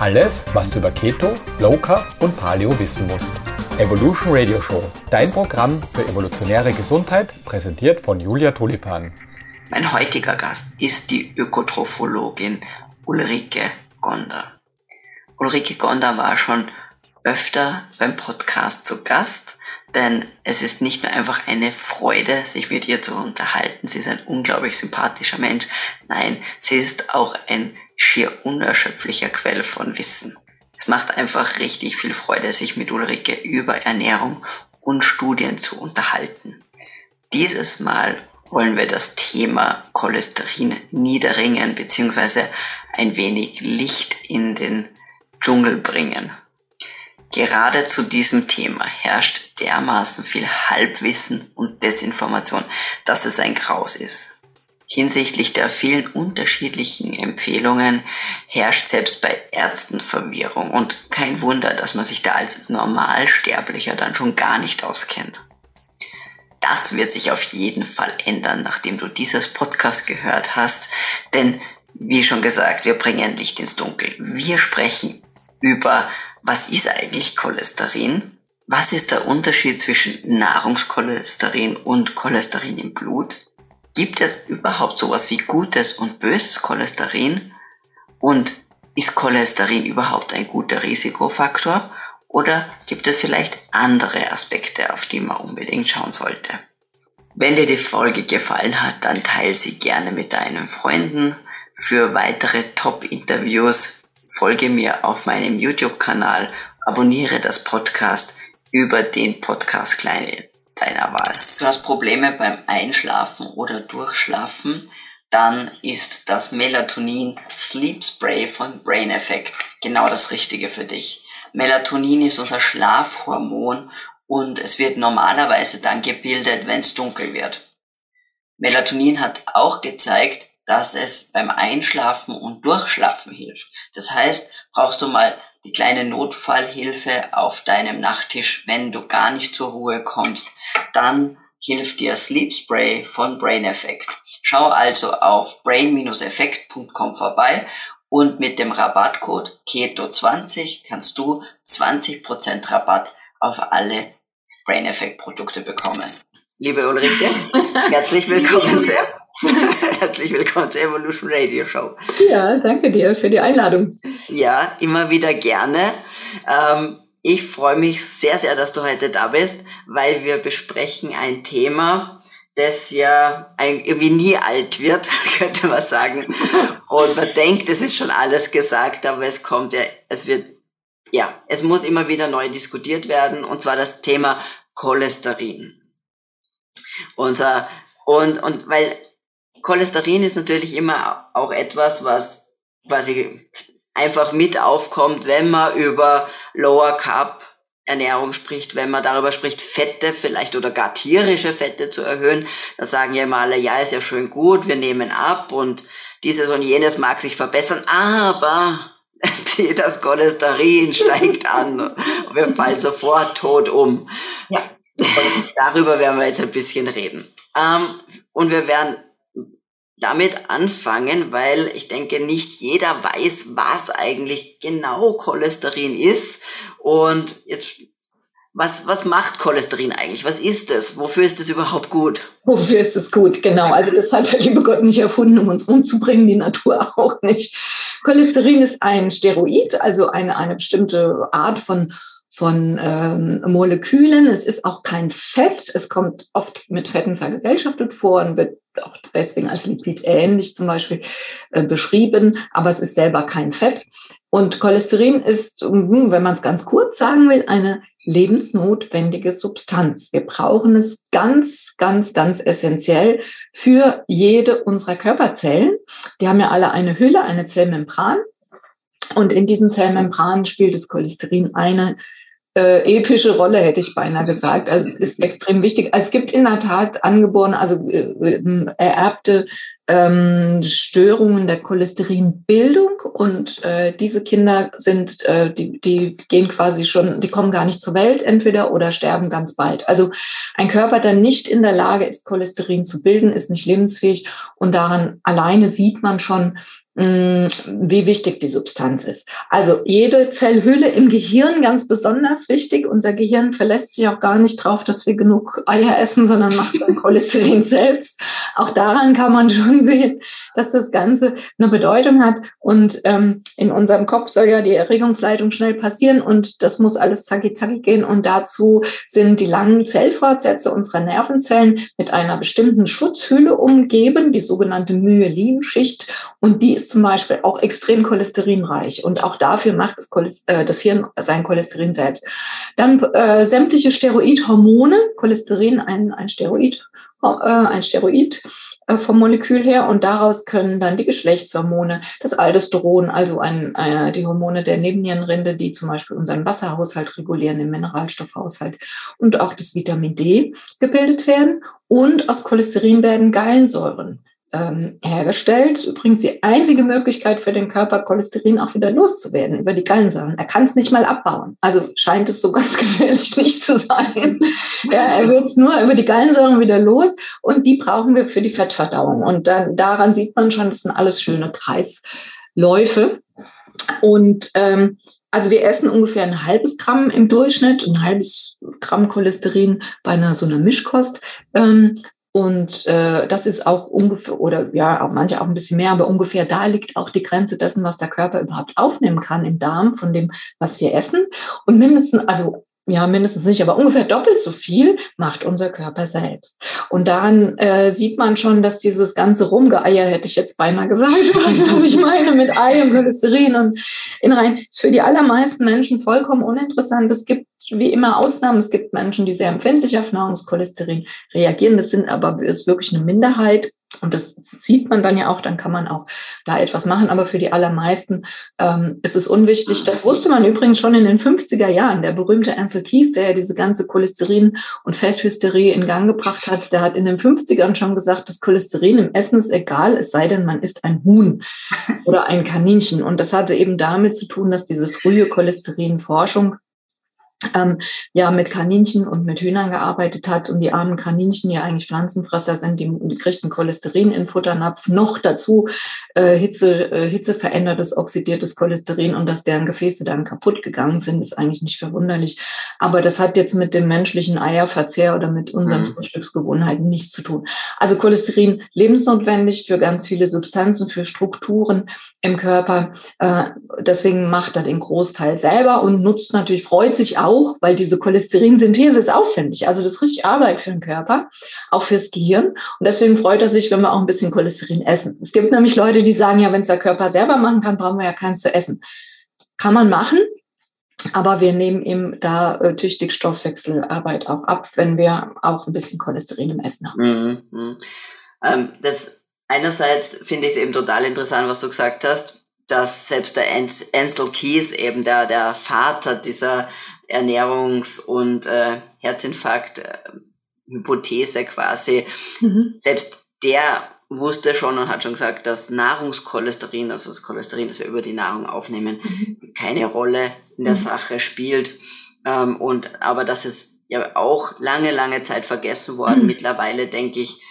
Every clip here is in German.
Alles, was du über Keto, Low Carb und Paleo wissen musst. Evolution Radio Show, dein Programm für evolutionäre Gesundheit, präsentiert von Julia Tulipan. Mein heutiger Gast ist die Ökotrophologin Ulrike Gonder. Ulrike Gonder war schon öfter beim Podcast zu Gast, denn es ist nicht nur einfach eine Freude, sich mit ihr zu unterhalten. Sie ist ein unglaublich sympathischer Mensch. Nein, sie ist auch ein schier unerschöpflicher Quell von Wissen. Es macht einfach richtig viel Freude, sich mit Ulrike über Ernährung und Studien zu unterhalten. Dieses Mal wollen wir das Thema Cholesterin niederringen bzw. ein wenig Licht in den Dschungel bringen. Gerade zu diesem Thema herrscht dermaßen viel Halbwissen und Desinformation, dass es ein Graus ist. Hinsichtlich der vielen unterschiedlichen Empfehlungen herrscht selbst bei Ärzten Verwirrung und kein Wunder, dass man sich da als Normalsterblicher dann schon gar nicht auskennt. Das wird sich auf jeden Fall ändern, nachdem du dieses Podcast gehört hast, denn wie schon gesagt, wir bringen Licht ins Dunkel. Wir sprechen über, was ist eigentlich Cholesterin? Was ist der Unterschied zwischen Nahrungscholesterin und Cholesterin im Blut? Gibt es überhaupt sowas wie gutes und böses Cholesterin? Und ist Cholesterin überhaupt ein guter Risikofaktor? Oder gibt es vielleicht andere Aspekte, auf die man unbedingt schauen sollte? Wenn dir die Folge gefallen hat, dann teile sie gerne mit deinen Freunden. Für weitere Top-Interviews folge mir auf meinem YouTube-Kanal, abonniere das Podcast über den Podcast Kleine deiner Wahl. Du hast Probleme beim Einschlafen oder Durchschlafen, dann ist das Melatonin Sleep Spray von Brain Effect genau das Richtige für dich. Melatonin ist unser Schlafhormon und es wird normalerweise dann gebildet, wenn es dunkel wird. Melatonin hat auch gezeigt, dass es beim Einschlafen und Durchschlafen hilft. Das heißt, brauchst du mal die kleine Notfallhilfe auf deinem Nachttisch, wenn du gar nicht zur Ruhe kommst, dann hilft dir Sleep Spray von Brain Effect. Schau also auf brain-effekt.com vorbei und mit dem Rabattcode KETO20 kannst du 20% Rabatt auf alle Brain Effect Produkte bekommen. Liebe Ulrike, herzlich willkommen sehr. Herzlich willkommen zur Evolution Radio Show. Ja, danke dir für die Einladung. Ja, immer wieder gerne. Ähm, ich freue mich sehr, sehr, dass du heute da bist, weil wir besprechen ein Thema, das ja irgendwie nie alt wird, könnte man sagen. Und man denkt, es ist schon alles gesagt, aber es kommt ja, es wird, ja, es muss immer wieder neu diskutiert werden, und zwar das Thema Cholesterin. Unser, und, und weil Cholesterin ist natürlich immer auch etwas, was quasi einfach mit aufkommt, wenn man über Lower Carb Ernährung spricht, wenn man darüber spricht, Fette vielleicht oder gar tierische Fette zu erhöhen, da sagen ja immer alle, ja, ist ja schön gut, wir nehmen ab und dieses und jenes mag sich verbessern, aber das Cholesterin steigt an und wir fallen sofort tot um. Ja. Und darüber werden wir jetzt ein bisschen reden. Ähm, und wir werden damit anfangen, weil ich denke, nicht jeder weiß, was eigentlich genau Cholesterin ist. Und jetzt, was, was macht Cholesterin eigentlich? Was ist es? Wofür ist es überhaupt gut? Wofür ist es gut? Genau. Also das hat der liebe Gott nicht erfunden, um uns umzubringen, die Natur auch nicht. Cholesterin ist ein Steroid, also eine, eine bestimmte Art von von ähm, Molekülen. Es ist auch kein Fett. Es kommt oft mit Fetten vergesellschaftet vor und wird auch deswegen als Lipid zum Beispiel äh, beschrieben, aber es ist selber kein Fett. Und Cholesterin ist, hm, wenn man es ganz kurz sagen will, eine lebensnotwendige Substanz. Wir brauchen es ganz, ganz, ganz essentiell für jede unserer Körperzellen. Die haben ja alle eine Hülle, eine Zellmembran. Und in diesen Zellmembranen spielt das Cholesterin eine äh, epische Rolle, hätte ich beinahe gesagt. Also es ist extrem wichtig. Es gibt in der Tat angeborene, also äh, äh, ererbte ähm, Störungen der Cholesterinbildung und äh, diese Kinder sind, äh, die, die gehen quasi schon, die kommen gar nicht zur Welt entweder oder sterben ganz bald. Also ein Körper, der nicht in der Lage ist, Cholesterin zu bilden, ist nicht lebensfähig und daran alleine sieht man schon, wie wichtig die Substanz ist. Also jede Zellhülle im Gehirn ganz besonders wichtig. Unser Gehirn verlässt sich auch gar nicht drauf, dass wir genug Eier essen, sondern macht sein Cholesterin selbst. Auch daran kann man schon sehen, dass das Ganze eine Bedeutung hat. Und ähm, in unserem Kopf soll ja die Erregungsleitung schnell passieren und das muss alles zacki zacki gehen. Und dazu sind die langen Zellfortsätze unserer Nervenzellen mit einer bestimmten Schutzhülle umgeben, die sogenannte Myelinschicht. Und die ist zum Beispiel auch extrem cholesterinreich und auch dafür macht das, äh, das Hirn sein Cholesterin selbst. Dann äh, sämtliche Steroidhormone, Cholesterin ein, ein Steroid, äh, ein Steroid vom Molekül her und daraus können dann die Geschlechtshormone, das Aldosteron, also ein, äh, die Hormone der Nebennierenrinde, die zum Beispiel unseren Wasserhaushalt regulieren, den Mineralstoffhaushalt und auch das Vitamin D gebildet werden. Und aus Cholesterin werden Gallensäuren ähm, hergestellt. Übrigens die einzige Möglichkeit für den Körper, Cholesterin auch wieder loszuwerden über die Gallensäuren. Er kann es nicht mal abbauen. Also scheint es so ganz gefährlich nicht zu sein. ja, er wird es nur über die Gallensäuren wieder los und die brauchen wir für die Fettverdauung. Und dann, daran sieht man schon, das sind alles schöne Kreisläufe. Und ähm, also wir essen ungefähr ein halbes Gramm im Durchschnitt, ein halbes Gramm Cholesterin bei einer so einer Mischkost. Ähm, und äh, das ist auch ungefähr, oder ja, auch manche auch ein bisschen mehr, aber ungefähr da liegt auch die Grenze dessen, was der Körper überhaupt aufnehmen kann im Darm von dem, was wir essen. Und mindestens, also ja, mindestens nicht, aber ungefähr doppelt so viel macht unser Körper selbst. Und daran äh, sieht man schon, dass dieses ganze Rumgeeier, hätte ich jetzt beinahe gesagt, was, ich meine mit Ei und Cholesterin und Innereien, ist für die allermeisten Menschen vollkommen uninteressant. Es gibt wie immer Ausnahmen. Es gibt Menschen, die sehr empfindlich auf Nahrungskolesterin reagieren. Das sind aber ist wirklich eine Minderheit. Und das sieht man dann ja auch, dann kann man auch da etwas machen. Aber für die allermeisten ähm, ist es unwichtig. Das wusste man übrigens schon in den 50er Jahren. Der berühmte Ansel Keys, der ja diese ganze Cholesterin- und Fetthysterie in Gang gebracht hat, der hat in den 50ern schon gesagt, das Cholesterin im Essen ist egal, es sei denn, man isst ein Huhn oder ein Kaninchen. Und das hatte eben damit zu tun, dass diese frühe Cholesterinforschung ähm, ja mit Kaninchen und mit Hühnern gearbeitet hat und die armen Kaninchen ja eigentlich Pflanzenfresser sind, die, die kriegten Cholesterin in Futternapf, noch dazu äh, Hitze, äh, Hitze verändertes, oxidiertes Cholesterin und dass deren Gefäße dann kaputt gegangen sind, ist eigentlich nicht verwunderlich. Aber das hat jetzt mit dem menschlichen Eierverzehr oder mit unseren mhm. Frühstücksgewohnheiten nichts zu tun. Also Cholesterin lebensnotwendig für ganz viele Substanzen, für Strukturen im Körper. Äh, deswegen macht er den Großteil selber und nutzt natürlich, freut sich auch auch, weil diese Cholesterinsynthese ist aufwendig. Also das ist richtig Arbeit für den Körper, auch fürs Gehirn. Und deswegen freut er sich, wenn wir auch ein bisschen Cholesterin essen. Es gibt nämlich Leute, die sagen, ja, wenn es der Körper selber machen kann, brauchen wir ja keins zu essen. Kann man machen, aber wir nehmen ihm da äh, tüchtig Stoffwechselarbeit auch ab, wenn wir auch ein bisschen Cholesterin im Essen haben. Mhm. mhm. Ähm, das einerseits finde ich es eben total interessant, was du gesagt hast, dass selbst der Ansel Keys eben der, der Vater dieser Ernährungs- und äh, Herzinfarkt-Hypothese quasi. Mhm. Selbst der wusste schon und hat schon gesagt, dass Nahrungskolesterin, also das Cholesterin, das wir über die Nahrung aufnehmen, mhm. keine Rolle in der mhm. Sache spielt. Ähm, und aber das ist ja auch lange, lange Zeit vergessen worden. Mhm. Mittlerweile denke ich,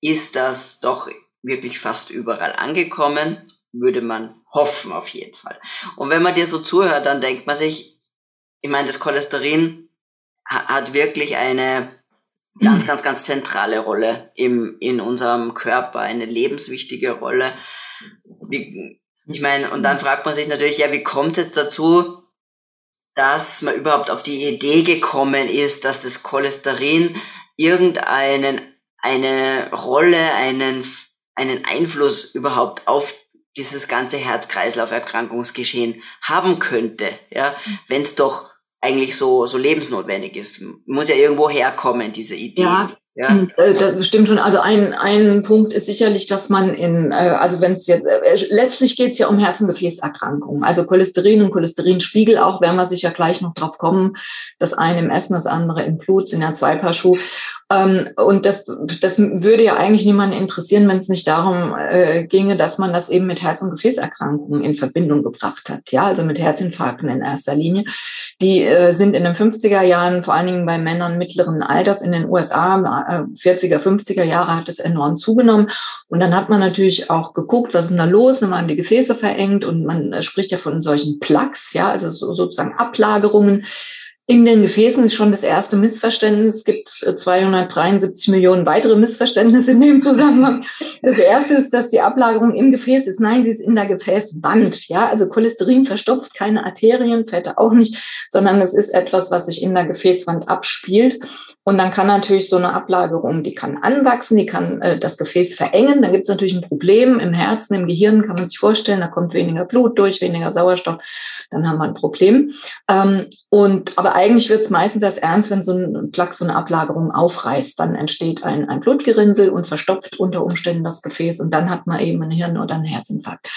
ist das doch wirklich fast überall angekommen, würde man hoffen auf jeden Fall. Und wenn man dir so zuhört, dann denkt man sich, ich meine, das Cholesterin hat wirklich eine ganz, ganz, ganz zentrale Rolle im, in unserem Körper, eine lebenswichtige Rolle. Wie, ich meine, und dann fragt man sich natürlich, ja, wie kommt es jetzt dazu, dass man überhaupt auf die Idee gekommen ist, dass das Cholesterin irgendeinen, eine Rolle, einen, einen Einfluss überhaupt auf dieses ganze Herz-Kreislauf-Erkrankungsgeschehen haben könnte, ja, wenn es doch eigentlich so, so lebensnotwendig ist. Muss ja irgendwo herkommen, diese Idee. Ja. Ja. Hm, äh, das stimmt schon. Also ein, ein Punkt ist sicherlich, dass man in, äh, also wenn es jetzt, äh, letztlich geht es ja um Herz- und Gefäßerkrankungen. Also Cholesterin und Cholesterinspiegel auch, werden wir sicher gleich noch drauf kommen. Das eine im Essen, das andere im Blut, sind ja zwei Paar Schuhe. Ähm, und das, das würde ja eigentlich niemanden interessieren, wenn es nicht darum äh, ginge, dass man das eben mit Herz- und Gefäßerkrankungen in Verbindung gebracht hat. Ja, also mit Herzinfarkten in erster Linie. Die äh, sind in den 50er Jahren, vor allen Dingen bei Männern mittleren Alters in den USA, äh, 40er, 50er Jahre hat es enorm zugenommen. Und dann hat man natürlich auch geguckt, was ist da los? Dann waren die Gefäße verengt und man äh, spricht ja von solchen Plaques, ja, also so, sozusagen Ablagerungen in den Gefäßen ist schon das erste Missverständnis. Es gibt 273 äh, Millionen weitere Missverständnisse in dem Zusammenhang. Das erste ist, dass die Ablagerung im Gefäß ist. Nein, sie ist in der Gefäßwand. Ja, also Cholesterin verstopft keine Arterien, Fette auch nicht, sondern es ist etwas, was sich in der Gefäßwand abspielt. Und dann kann natürlich so eine Ablagerung, die kann anwachsen, die kann äh, das Gefäß verengen. Dann gibt es natürlich ein Problem im Herzen, im Gehirn, kann man sich vorstellen, da kommt weniger Blut durch, weniger Sauerstoff, dann haben wir ein Problem. Ähm, und aber eigentlich wird es meistens erst ernst, wenn so ein Plaque, so eine Ablagerung aufreißt. Dann entsteht ein, ein Blutgerinnsel und verstopft unter Umständen das Gefäß und dann hat man eben ein Hirn- oder einen Herzinfarkt.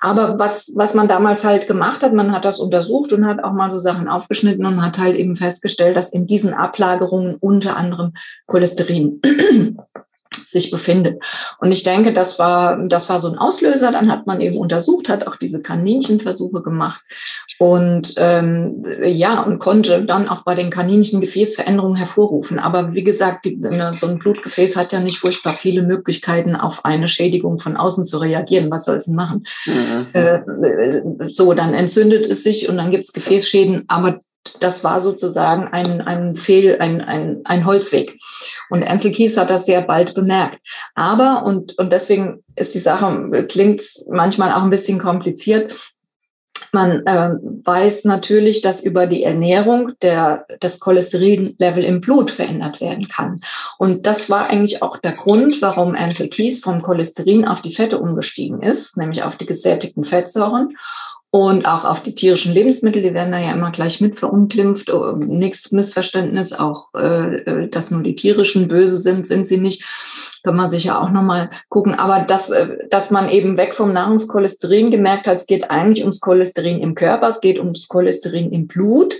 Aber was, was man damals halt gemacht hat, man hat das untersucht und hat auch mal so Sachen aufgeschnitten und hat halt eben festgestellt, dass in diesen Ablagerungen unter anderem Cholesterin sich befindet. Und ich denke, das war, das war so ein Auslöser. Dann hat man eben untersucht, hat auch diese Kaninchenversuche gemacht und ähm, ja, und konnte dann auch bei den Kaninchen Gefäßveränderungen hervorrufen. Aber wie gesagt, die, ne, so ein Blutgefäß hat ja nicht furchtbar viele Möglichkeiten, auf eine Schädigung von außen zu reagieren. Was soll es denn machen? Mhm. Äh, so, dann entzündet es sich und dann gibt es Gefäßschäden, aber das war sozusagen ein, ein Fehl, ein, ein, ein Holzweg. Und Ansel Kies hat das sehr bald bemerkt. Aber, und, und deswegen ist die Sache, klingt manchmal auch ein bisschen kompliziert, man äh, weiß natürlich, dass über die Ernährung der, das Cholesterinlevel im Blut verändert werden kann. Und das war eigentlich auch der Grund, warum Ansel Keys vom Cholesterin auf die Fette umgestiegen ist, nämlich auf die gesättigten Fettsäuren und auch auf die tierischen Lebensmittel, die werden da ja immer gleich mit verunglimpft. Oh, nichts Missverständnis, auch äh, äh, dass nur die tierischen böse sind, sind sie nicht. Kann man sich ja auch nochmal gucken. Aber dass, äh, dass man eben weg vom Nahrungskolesterin gemerkt hat, es geht eigentlich ums Cholesterin im Körper, es geht ums Cholesterin im Blut.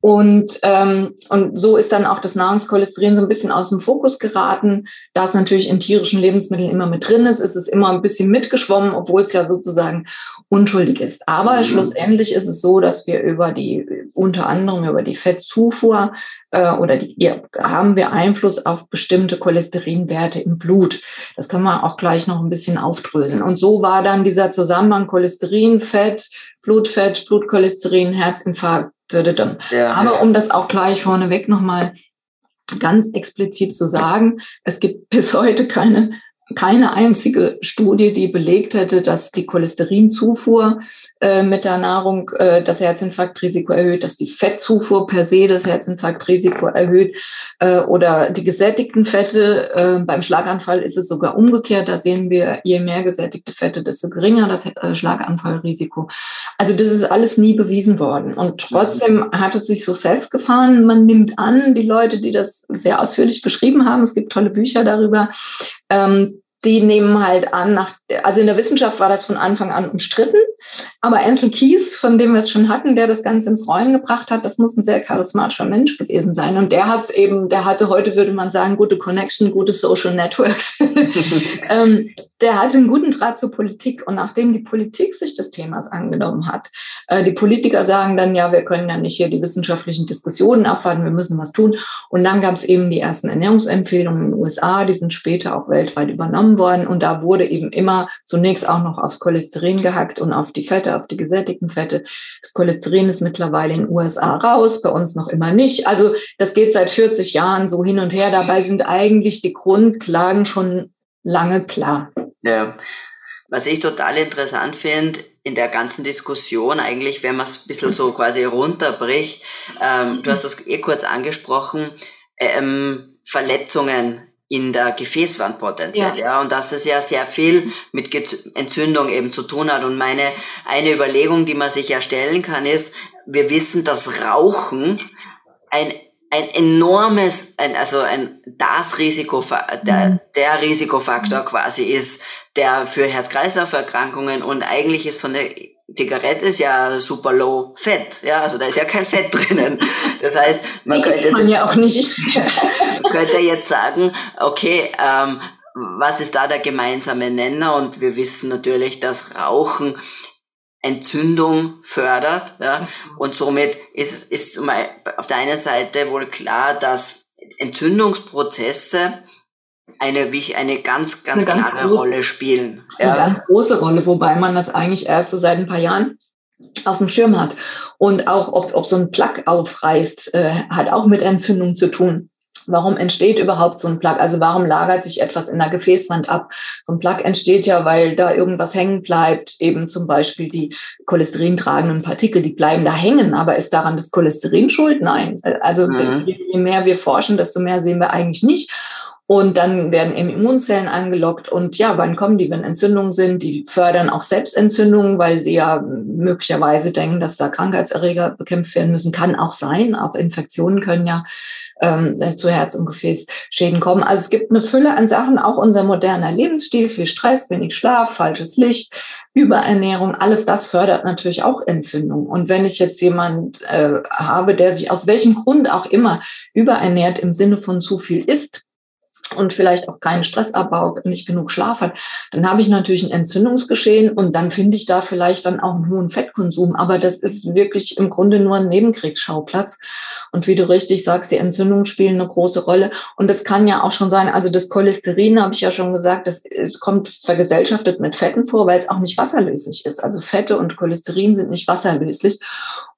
Und, ähm, und so ist dann auch das Nahrungskolesterin so ein bisschen aus dem Fokus geraten. Da es natürlich in tierischen Lebensmitteln immer mit drin ist, ist es immer ein bisschen mitgeschwommen, obwohl es ja sozusagen unschuldig ist. Aber mhm. schlussendlich ist es so, dass wir über die, unter anderem über die Fettzufuhr äh, oder die, ja, haben wir Einfluss auf bestimmte Cholesterinwerte im Blut. Das können wir auch gleich noch ein bisschen aufdröseln. Und so war dann dieser Zusammenhang Cholesterin, Fett, Blutfett, Blutcholesterin, Herzinfarkt, würde dann. Ja, Aber um das auch gleich vorneweg nochmal ganz explizit zu sagen, es gibt bis heute keine keine einzige Studie, die belegt hätte, dass die Cholesterinzufuhr äh, mit der Nahrung äh, das Herzinfarktrisiko erhöht, dass die Fettzufuhr per se das Herzinfarktrisiko erhöht äh, oder die gesättigten Fette. Äh, beim Schlaganfall ist es sogar umgekehrt. Da sehen wir, je mehr gesättigte Fette, desto geringer das äh, Schlaganfallrisiko. Also das ist alles nie bewiesen worden. Und trotzdem hat es sich so festgefahren. Man nimmt an, die Leute, die das sehr ausführlich beschrieben haben, es gibt tolle Bücher darüber, ähm, die nehmen halt an, nach, also in der Wissenschaft war das von Anfang an umstritten, aber Ansel Keys, von dem wir es schon hatten, der das Ganze ins Rollen gebracht hat, das muss ein sehr charismatischer Mensch gewesen sein. Und der hat eben, der hatte heute, würde man sagen, gute Connection, gute Social Networks. ähm, der hatte einen guten Draht zur Politik. Und nachdem die Politik sich des Themas angenommen hat, äh, die Politiker sagen dann, ja, wir können ja nicht hier die wissenschaftlichen Diskussionen abwarten, wir müssen was tun. Und dann gab es eben die ersten Ernährungsempfehlungen in den USA, die sind später auch weltweit übernommen worden. Und da wurde eben immer zunächst auch noch aufs Cholesterin gehackt und auf die Fette, auf die gesättigten Fette. Das Cholesterin ist mittlerweile in den USA raus, bei uns noch immer nicht. Also das geht seit 40 Jahren so hin und her. Dabei sind eigentlich die Grundlagen schon lange klar. Ja. Was ich total interessant finde in der ganzen Diskussion, eigentlich, wenn man es ein bisschen so quasi runterbricht, ähm, du hast das eh kurz angesprochen, ähm, Verletzungen in der Gefäßwand potenziell, ja. ja, und dass es ja sehr viel mit Entzündung eben zu tun hat. Und meine, eine Überlegung, die man sich ja stellen kann, ist, wir wissen, dass Rauchen ein ein enormes, ein, also ein das Risiko, der, mhm. der Risikofaktor quasi ist, der für Herz-Kreislauf-Erkrankungen und eigentlich ist so eine Zigarette ist ja super low Fett, ja, also da ist ja kein Fett drinnen. Das heißt, man könnte, man ja auch nicht. könnte jetzt sagen, okay, ähm, was ist da der gemeinsame Nenner? Und wir wissen natürlich, dass Rauchen Entzündung fördert, ja, mhm. und somit ist, ist auf der einen Seite wohl klar, dass Entzündungsprozesse eine, eine ganz, ganz eine klare ganz große, Rolle spielen. Eine ja. ganz große Rolle, wobei man das eigentlich erst so seit ein paar Jahren auf dem Schirm hat. Und auch, ob, ob so ein Plaque aufreißt, äh, hat auch mit Entzündung zu tun. Warum entsteht überhaupt so ein Plug? Also warum lagert sich etwas in der Gefäßwand ab? So ein Plug entsteht ja, weil da irgendwas hängen bleibt, eben zum Beispiel die cholesterintragenden Partikel, die bleiben da hängen. Aber ist daran das Cholesterin schuld? Nein. Also mhm. je mehr wir forschen, desto mehr sehen wir eigentlich nicht. Und dann werden eben Immunzellen angelockt. Und ja, wann kommen die, wenn Entzündungen sind? Die fördern auch Selbstentzündungen, weil sie ja möglicherweise denken, dass da Krankheitserreger bekämpft werden müssen. Kann auch sein. Auch Infektionen können ja ähm, zu Herz- und Gefäßschäden kommen. Also es gibt eine Fülle an Sachen, auch unser moderner Lebensstil, viel Stress, wenig Schlaf, falsches Licht, Überernährung, alles das fördert natürlich auch Entzündung. Und wenn ich jetzt jemand äh, habe, der sich aus welchem Grund auch immer überernährt im Sinne von zu viel isst, und vielleicht auch keinen Stressabbau, nicht genug Schlaf hat, dann habe ich natürlich ein Entzündungsgeschehen und dann finde ich da vielleicht dann auch einen hohen Fettkonsum. Aber das ist wirklich im Grunde nur ein Nebenkriegsschauplatz. Und wie du richtig sagst, die Entzündungen spielen eine große Rolle. Und das kann ja auch schon sein, also das Cholesterin, habe ich ja schon gesagt, das äh, kommt vergesellschaftet mit Fetten vor, weil es auch nicht wasserlöslich ist. Also Fette und Cholesterin sind nicht wasserlöslich.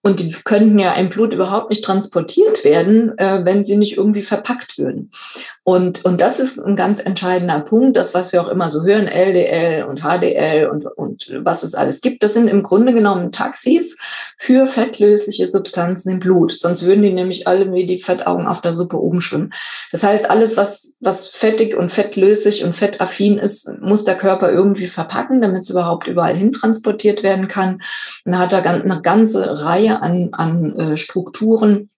Und die könnten ja im Blut überhaupt nicht transportiert werden, äh, wenn sie nicht irgendwie verpackt würden. Und, und das ist ein ganz entscheidender Punkt, das, was wir auch immer so hören, LDL und HDL und, und was es alles gibt, das sind im Grunde genommen Taxis für fettlösliche Substanzen im Blut. Sonst würden die nämlich alle wie die Fettaugen auf der Suppe oben schwimmen. Das heißt, alles, was, was fettig und fettlöslich und fettaffin ist, muss der Körper irgendwie verpacken, damit es überhaupt überall hin transportiert werden kann. Und da hat er eine ganze Reihe Reihe an, an äh, Strukturen,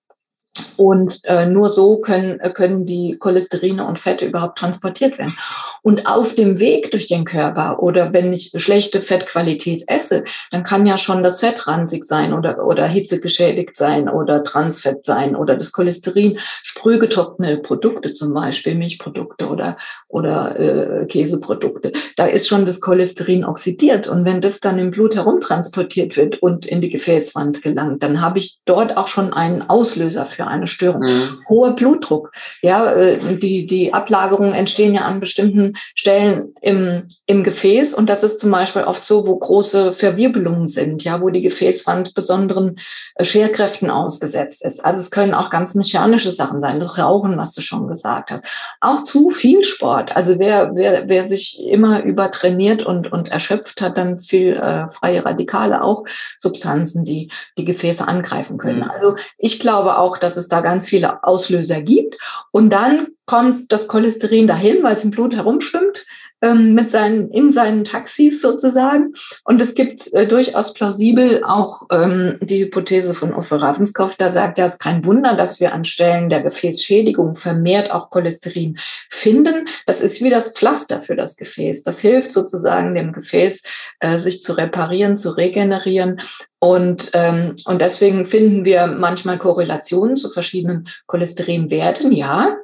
und äh, nur so können, äh, können die Cholesterine und Fette überhaupt transportiert werden. Und auf dem Weg durch den Körper oder wenn ich schlechte Fettqualität esse, dann kann ja schon das Fett ranzig sein oder, oder hitzegeschädigt sein oder Transfett sein oder das Cholesterin, sprühgetrocknete Produkte zum Beispiel, Milchprodukte oder, oder äh, Käseprodukte. Da ist schon das Cholesterin oxidiert. Und wenn das dann im Blut herumtransportiert wird und in die Gefäßwand gelangt, dann habe ich dort auch schon einen Auslöser für eine Störung. Mhm. Hoher Blutdruck. Ja, äh, die, die Ablagerungen entstehen ja an bestimmten Stellen im, im Gefäß. Und das ist zum Beispiel oft so, wo große Verwirbelungen sind, ja, wo die Gefäßwand besonderen äh, Scherkräften ausgesetzt ist. Also es können auch ganz mechanische Sachen sein. Das Rauchen, was du schon gesagt hast. Auch zu viel Sport. Also wer, wer, wer sich immer übertrainiert und, und erschöpft hat, dann viel äh, freie Radikale, auch Substanzen, die die Gefäße angreifen können. Mhm. Also ich glaube auch, dass es da ganz viele Auslöser gibt. Und dann kommt das Cholesterin dahin, weil es im Blut herumschwimmt, ähm, mit seinen, in seinen Taxis sozusagen. Und es gibt äh, durchaus plausibel auch ähm, die Hypothese von Uffe Ravenskopf, da sagt er, es ist kein Wunder, dass wir an Stellen der Gefäßschädigung vermehrt auch Cholesterin finden. Das ist wie das Pflaster für das Gefäß. Das hilft sozusagen dem Gefäß, äh, sich zu reparieren, zu regenerieren. Und, ähm, und deswegen finden wir manchmal Korrelationen zu verschiedenen Cholesterinwerten, ja.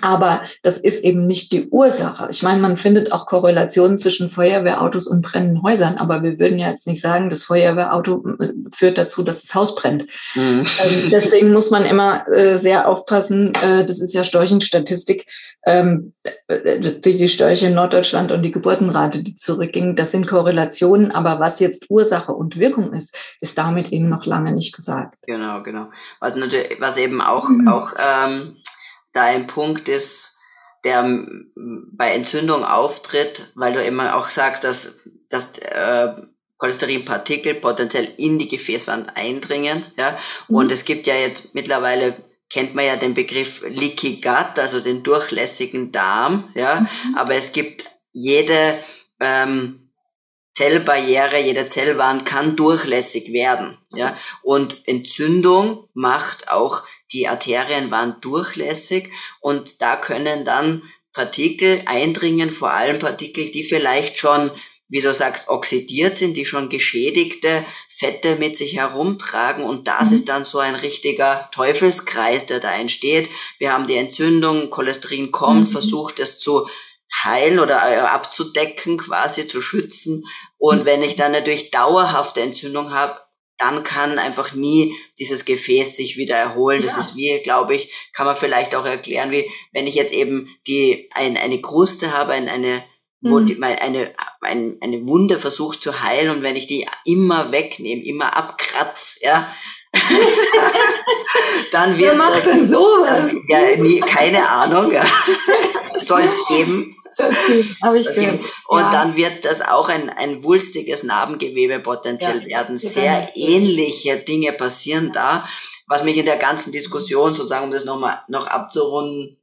Aber das ist eben nicht die Ursache. Ich meine, man findet auch Korrelationen zwischen Feuerwehrautos und brennenden Häusern, aber wir würden ja jetzt nicht sagen, das Feuerwehrauto äh, führt dazu, dass das Haus brennt. Mhm. Ähm, deswegen muss man immer äh, sehr aufpassen. Äh, das ist ja Storchenstatistik, ähm, äh, die Störche in Norddeutschland und die Geburtenrate, die zurückging. Das sind Korrelationen, aber was jetzt Ursache und Wirkung ist, ist damit eben noch lange nicht gesagt. Genau, genau. Was, natürlich, was eben auch, mhm. auch ähm, da ein Punkt ist, der bei Entzündung auftritt, weil du immer auch sagst, dass, dass äh, Cholesterinpartikel potenziell in die Gefäßwand eindringen. Ja? Mhm. Und es gibt ja jetzt mittlerweile kennt man ja den Begriff Leaky Gut, also den durchlässigen Darm, ja. Mhm. Aber es gibt jede ähm, Zellbarriere, jede Zellwand kann durchlässig werden, ja. Und Entzündung macht auch die Arterien waren durchlässig und da können dann Partikel eindringen, vor allem Partikel, die vielleicht schon wie du sagst, oxidiert sind, die schon geschädigte Fette mit sich herumtragen und das mhm. ist dann so ein richtiger Teufelskreis, der da entsteht. Wir haben die Entzündung, Cholesterin kommt, mhm. versucht es zu heilen oder äh, abzudecken, quasi zu schützen. Und wenn ich dann natürlich dauerhafte Entzündung habe, dann kann einfach nie dieses Gefäß sich wieder erholen. Ja. Das ist wie, glaube ich, kann man vielleicht auch erklären, wie wenn ich jetzt eben die ein, eine Kruste habe, ein, eine wo mhm. die, eine, eine, eine Wunde versucht zu heilen und wenn ich die immer wegnehme, immer abkratz, ja, dann wird Wer das, denn sowas? ja, nie, keine Ahnung, ja. soll es geben. Habe ich gehört. Und ja. dann wird das auch ein, ein wulstiges Narbengewebe potenziell ja, werden. Sehr ähnliche Dinge passieren da. Was mich in der ganzen Diskussion, sozusagen, um das nochmal noch abzurunden,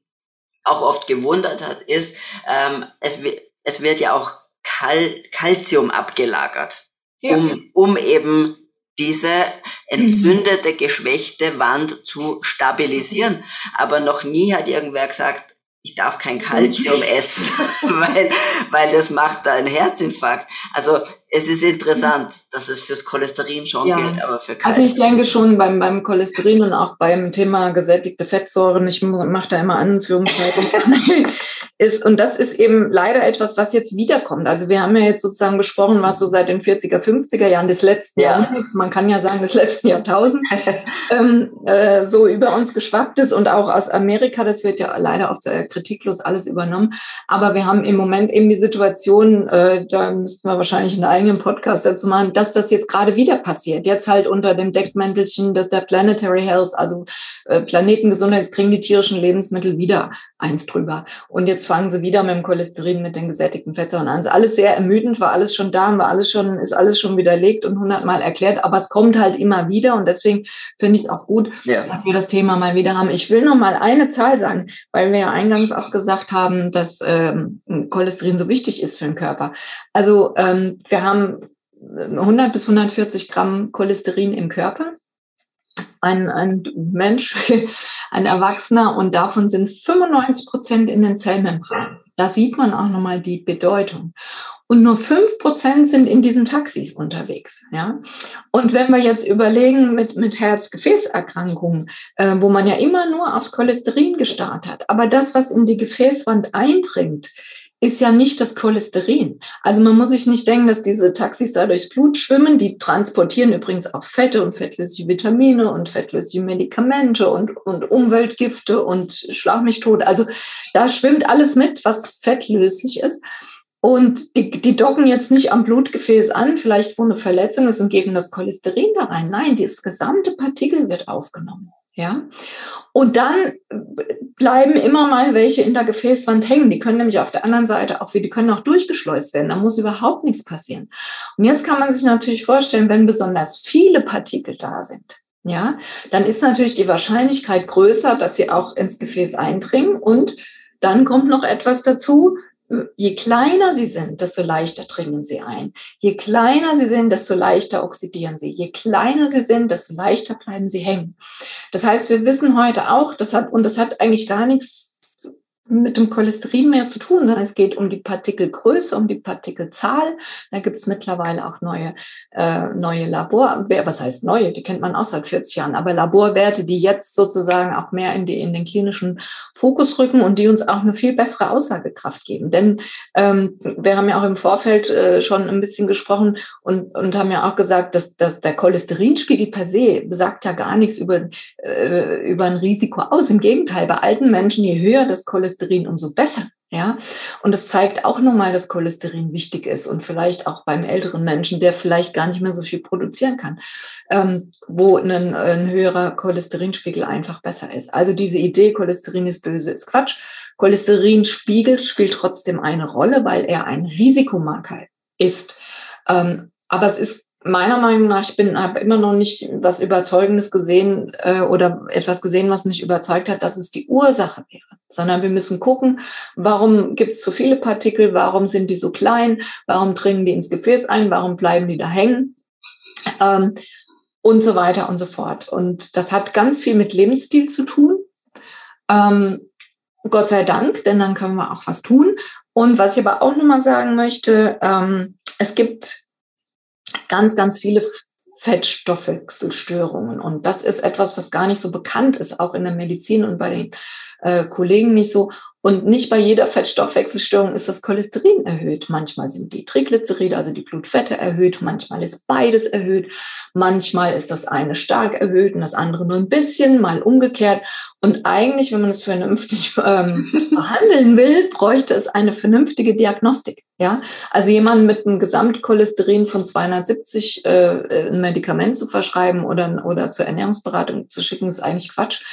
auch oft gewundert hat, ist, ähm, es, es wird ja auch Kal Calcium abgelagert, ja. um, um eben diese entzündete, geschwächte Wand zu stabilisieren. Aber noch nie hat irgendwer gesagt, ich darf kein Kalzium essen, weil, weil das macht da einen Herzinfarkt. Also es ist interessant, dass es fürs Cholesterin schon ja. gilt, aber für Kalzium. Also ich denke schon beim, beim Cholesterin und auch beim Thema gesättigte Fettsäuren, ich mache da immer Anführungszeichen, ist, und das ist eben leider etwas, was jetzt wiederkommt. Also wir haben ja jetzt sozusagen besprochen, was so seit den 40er, 50er Jahren des letzten ja. Jahrhunderts, man kann ja sagen des letzten Jahrtausends, ähm, äh, so über uns geschwappt ist und auch aus Amerika, das wird ja leider auch sehr kritiklos alles übernommen. Aber wir haben im Moment eben die Situation, äh, da müssten wir wahrscheinlich einen eigenen Podcast dazu machen, dass das jetzt gerade wieder passiert. Jetzt halt unter dem Deckmäntelchen, dass der Planetary Health, also äh, Planetengesundheit, kriegen die tierischen Lebensmittel wieder eins drüber. Und jetzt fangen sie wieder mit dem Cholesterin, mit den gesättigten Fettsäuren an. Ist alles sehr ermüdend, war alles schon da, war alles schon, ist alles schon widerlegt und hundertmal erklärt, aber es kommt halt immer wieder und deswegen finde ich es auch gut, ja. dass wir das Thema mal wieder haben. Ich will noch mal eine Zahl sagen, weil wir ja eingangs auch gesagt haben, dass ähm, Cholesterin so wichtig ist für den Körper. Also ähm, wir haben 100 bis 140 Gramm Cholesterin im Körper ein, ein Mensch, ein Erwachsener und davon sind 95 Prozent in den Zellmembranen. Da sieht man auch nochmal die Bedeutung. Und nur fünf Prozent sind in diesen Taxis unterwegs. Ja? Und wenn wir jetzt überlegen mit, mit Herz-Gefäßerkrankungen, äh, wo man ja immer nur aufs Cholesterin gestarrt hat, aber das, was in die Gefäßwand eindringt, ist ja nicht das Cholesterin. Also man muss sich nicht denken, dass diese Taxis da durchs Blut schwimmen. Die transportieren übrigens auch Fette und fettlösliche Vitamine und fettlösliche Medikamente und, und Umweltgifte und Schlag mich tot. Also da schwimmt alles mit, was fettlöslich ist. Und die, die docken jetzt nicht am Blutgefäß an, vielleicht wo eine Verletzung ist und geben das Cholesterin da rein. Nein, das gesamte Partikel wird aufgenommen. Ja. Und dann bleiben immer mal welche in der Gefäßwand hängen. Die können nämlich auf der anderen Seite auch, die können auch durchgeschleust werden. Da muss überhaupt nichts passieren. Und jetzt kann man sich natürlich vorstellen, wenn besonders viele Partikel da sind, ja, dann ist natürlich die Wahrscheinlichkeit größer, dass sie auch ins Gefäß eindringen. Und dann kommt noch etwas dazu, je kleiner sie sind, desto leichter dringen sie ein. Je kleiner sie sind, desto leichter oxidieren sie. Je kleiner sie sind, desto leichter bleiben sie hängen. Das heißt, wir wissen heute auch, das hat, und das hat eigentlich gar nichts mit dem Cholesterin mehr zu tun, sondern es geht um die Partikelgröße, um die Partikelzahl. Da gibt es mittlerweile auch neue, äh, neue Labor, was heißt neue, die kennt man auch seit 40 Jahren, aber Laborwerte, die jetzt sozusagen auch mehr in, die, in den klinischen Fokus rücken und die uns auch eine viel bessere Aussagekraft geben. Denn ähm, wir haben ja auch im Vorfeld äh, schon ein bisschen gesprochen und, und haben ja auch gesagt, dass, dass der Cholesterinspiegel per se sagt ja gar nichts über, äh, über ein Risiko aus. Im Gegenteil, bei alten Menschen, je höher das Cholesterin Cholesterin, umso besser. Ja, und es zeigt auch nochmal, dass Cholesterin wichtig ist und vielleicht auch beim älteren Menschen, der vielleicht gar nicht mehr so viel produzieren kann, ähm, wo ein, ein höherer Cholesterinspiegel einfach besser ist. Also diese Idee, Cholesterin ist böse, ist Quatsch. Cholesterinspiegel spielt trotzdem eine Rolle, weil er ein Risikomarker ist. Ähm, aber es ist meiner Meinung nach, ich bin, habe immer noch nicht was Überzeugendes gesehen äh, oder etwas gesehen, was mich überzeugt hat, dass es die Ursache wäre. Sondern wir müssen gucken, warum gibt es so viele Partikel, warum sind die so klein, warum dringen die ins Gefäß ein, warum bleiben die da hängen ähm, und so weiter und so fort. Und das hat ganz viel mit Lebensstil zu tun. Ähm, Gott sei Dank, denn dann können wir auch was tun. Und was ich aber auch nochmal sagen möchte, ähm, es gibt ganz, ganz viele Fettstoffwechselstörungen. Und das ist etwas, was gar nicht so bekannt ist, auch in der Medizin und bei den äh, Kollegen nicht so. Und nicht bei jeder Fettstoffwechselstörung ist das Cholesterin erhöht. Manchmal sind die Triglyceride, also die Blutfette erhöht. Manchmal ist beides erhöht. Manchmal ist das eine stark erhöht und das andere nur ein bisschen, mal umgekehrt. Und eigentlich, wenn man es vernünftig ähm, behandeln will, bräuchte es eine vernünftige Diagnostik. Ja, also jemanden mit einem Gesamtcholesterin von 270 äh, ein Medikament zu verschreiben oder, oder zur Ernährungsberatung zu schicken, ist eigentlich Quatsch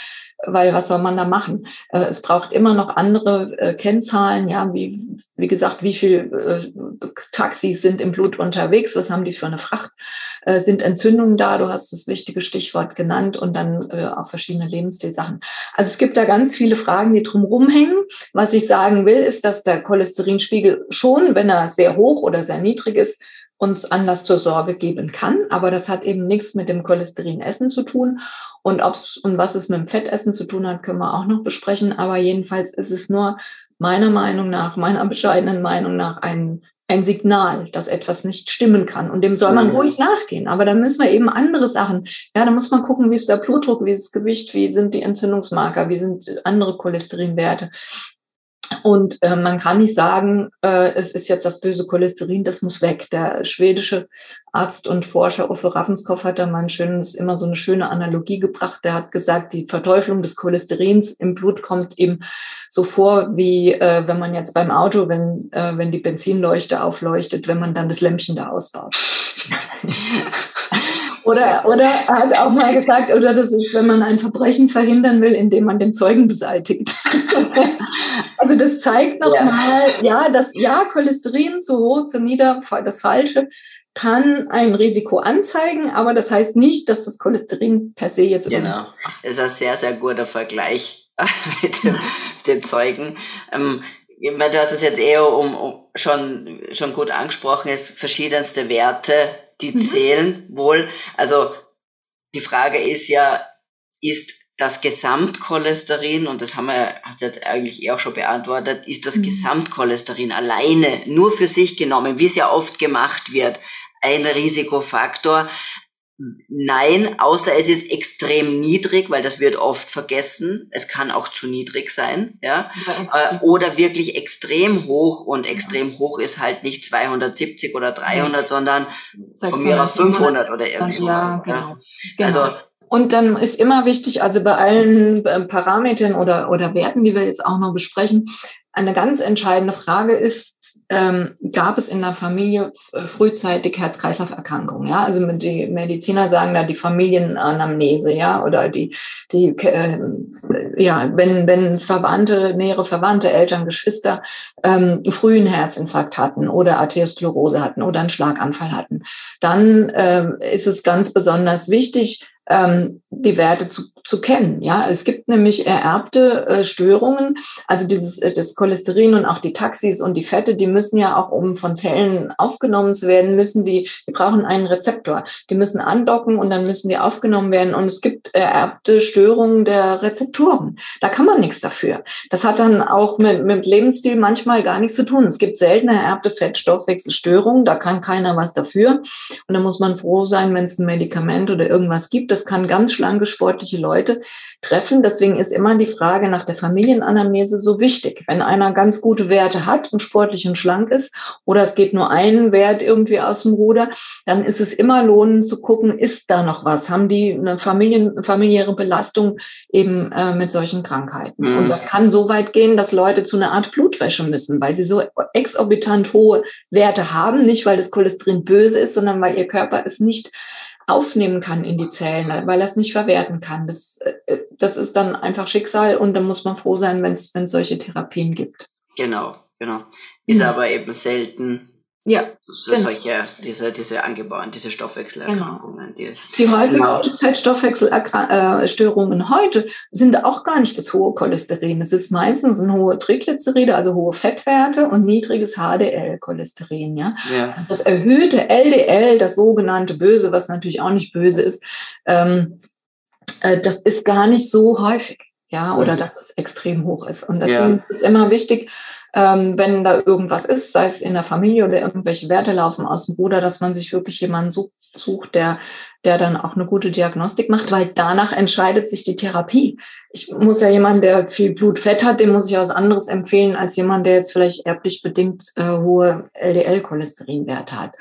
weil was soll man da machen? Äh, es braucht immer noch andere äh, Kennzahlen, ja, wie, wie gesagt, wie viel äh, Taxis sind im Blut unterwegs, was haben die für eine Fracht, sind Entzündungen da, du hast das wichtige Stichwort genannt und dann auch verschiedene Lebensstilsachen. Also es gibt da ganz viele Fragen, die drumherum hängen. Was ich sagen will, ist, dass der Cholesterinspiegel schon, wenn er sehr hoch oder sehr niedrig ist, uns Anlass zur Sorge geben kann. Aber das hat eben nichts mit dem Cholesterinessen zu tun. Und ob's und was es mit dem Fettessen zu tun hat, können wir auch noch besprechen. Aber jedenfalls ist es nur meiner Meinung nach, meiner bescheidenen Meinung nach ein, ein Signal, dass etwas nicht stimmen kann. Und dem soll man mhm. ruhig nachgehen. Aber da müssen wir eben andere Sachen. Ja, da muss man gucken, wie ist der Blutdruck, wie ist das Gewicht, wie sind die Entzündungsmarker, wie sind andere Cholesterinwerte. Und äh, man kann nicht sagen, äh, es ist jetzt das böse Cholesterin, das muss weg. Der schwedische Arzt und Forscher Uffe Raffenskopf hat da mal ein schönes, immer so eine schöne Analogie gebracht. Der hat gesagt, die Verteuflung des Cholesterins im Blut kommt eben so vor, wie äh, wenn man jetzt beim Auto, wenn, äh, wenn die Benzinleuchte aufleuchtet, wenn man dann das Lämpchen da ausbaut. Oder, oder er hat auch mal gesagt, oder das ist, wenn man ein Verbrechen verhindern will, indem man den Zeugen beseitigt. also das zeigt nochmal, ja. ja, dass ja, Cholesterin zu hoch, zu nieder, das Falsche, kann ein Risiko anzeigen, aber das heißt nicht, dass das Cholesterin per se jetzt Genau, das ist ein sehr, sehr guter Vergleich mit, dem, mit den Zeugen. Ähm, du hast es jetzt eher um, um schon, schon gut angesprochen, es verschiedenste Werte die mhm. zählen wohl. Also die Frage ist ja, ist das Gesamtcholesterin, und das haben wir hast jetzt eigentlich eh auch schon beantwortet, ist das mhm. Gesamtcholesterin alleine nur für sich genommen, wie es ja oft gemacht wird, ein Risikofaktor. Nein, außer es ist extrem niedrig, weil das wird oft vergessen. Es kann auch zu niedrig sein, ja. ja äh, oder wirklich extrem hoch und extrem ja. hoch ist halt nicht 270 oder 300, ja. sondern von mir auf 500 oder irgendwas. Ja, genau. genau. Also und dann ist immer wichtig, also bei allen ähm, Parametern oder, oder Werten, die wir jetzt auch noch besprechen, eine ganz entscheidende Frage ist, ähm, gab es in der Familie äh, frühzeitig Herz-Kreislauf-Erkrankungen? Ja, also die Mediziner sagen da die Familienanamnese, ja, oder die, die, äh, ja, wenn, wenn Verwandte, nähere Verwandte, Eltern, Geschwister ähm, frühen Herzinfarkt hatten oder Arteriosklerose hatten oder einen Schlaganfall hatten, dann ähm, ist es ganz besonders wichtig, ähm, die Werte zu, zu kennen. Ja, es gibt nämlich ererbte äh, Störungen, also dieses äh, das Cholesterin und auch die Taxis und die Fette, die müssen ja auch, um von Zellen aufgenommen zu werden, müssen die, die brauchen einen Rezeptor. Die müssen andocken und dann müssen die aufgenommen werden. Und es gibt ererbte Störungen der Rezeptoren. Da kann man nichts dafür. Das hat dann auch mit, mit Lebensstil manchmal gar nichts zu tun. Es gibt seltene ererbte Fettstoffwechselstörungen, da kann keiner was dafür. Und da muss man froh sein, wenn es ein Medikament oder irgendwas gibt. Das kann ganz schlanke sportliche Leute treffen. Deswegen ist immer die Frage nach der Familienanamnese so wichtig. Wenn einer ganz gute Werte hat und sportlich und schlank ist, oder es geht nur ein Wert irgendwie aus dem Ruder, dann ist es immer lohnend zu gucken, ist da noch was? Haben die eine Familien, familiäre Belastung eben äh, mit solchen Krankheiten? Mhm. Und das kann so weit gehen, dass Leute zu einer Art Blutwäsche müssen, weil sie so exorbitant hohe Werte haben, nicht weil das Cholesterin böse ist, sondern weil ihr Körper es nicht aufnehmen kann in die Zellen, weil er es nicht verwerten kann. Das, äh, das ist dann einfach Schicksal und da muss man froh sein, wenn es solche Therapien gibt. Genau, genau. Ist mhm. aber eben selten ja. So, genau. Solche, diese, diese angebauten, diese Stoffwechselerkrankungen. Genau. Die, die häufigsten genau. Stoffwechselstörungen heute sind auch gar nicht das hohe Cholesterin. Es ist meistens ein hohe Triglyceride, also hohe Fettwerte und niedriges HDL-Cholesterin. Ja? ja? Das erhöhte LDL, das sogenannte Böse, was natürlich auch nicht böse ist, ähm, äh, das ist gar nicht so häufig. Ja, oder mhm. dass es extrem hoch ist. Und deswegen ja. ist immer wichtig, ähm, wenn da irgendwas ist, sei es in der Familie oder irgendwelche Werte laufen aus dem Ruder, dass man sich wirklich jemanden sucht, der, der dann auch eine gute Diagnostik macht, weil danach entscheidet sich die Therapie. Ich muss ja jemanden, der viel Blutfett hat, dem muss ich was anderes empfehlen als jemand, der jetzt vielleicht erblich bedingt äh, hohe LDL-Cholesterinwerte hat.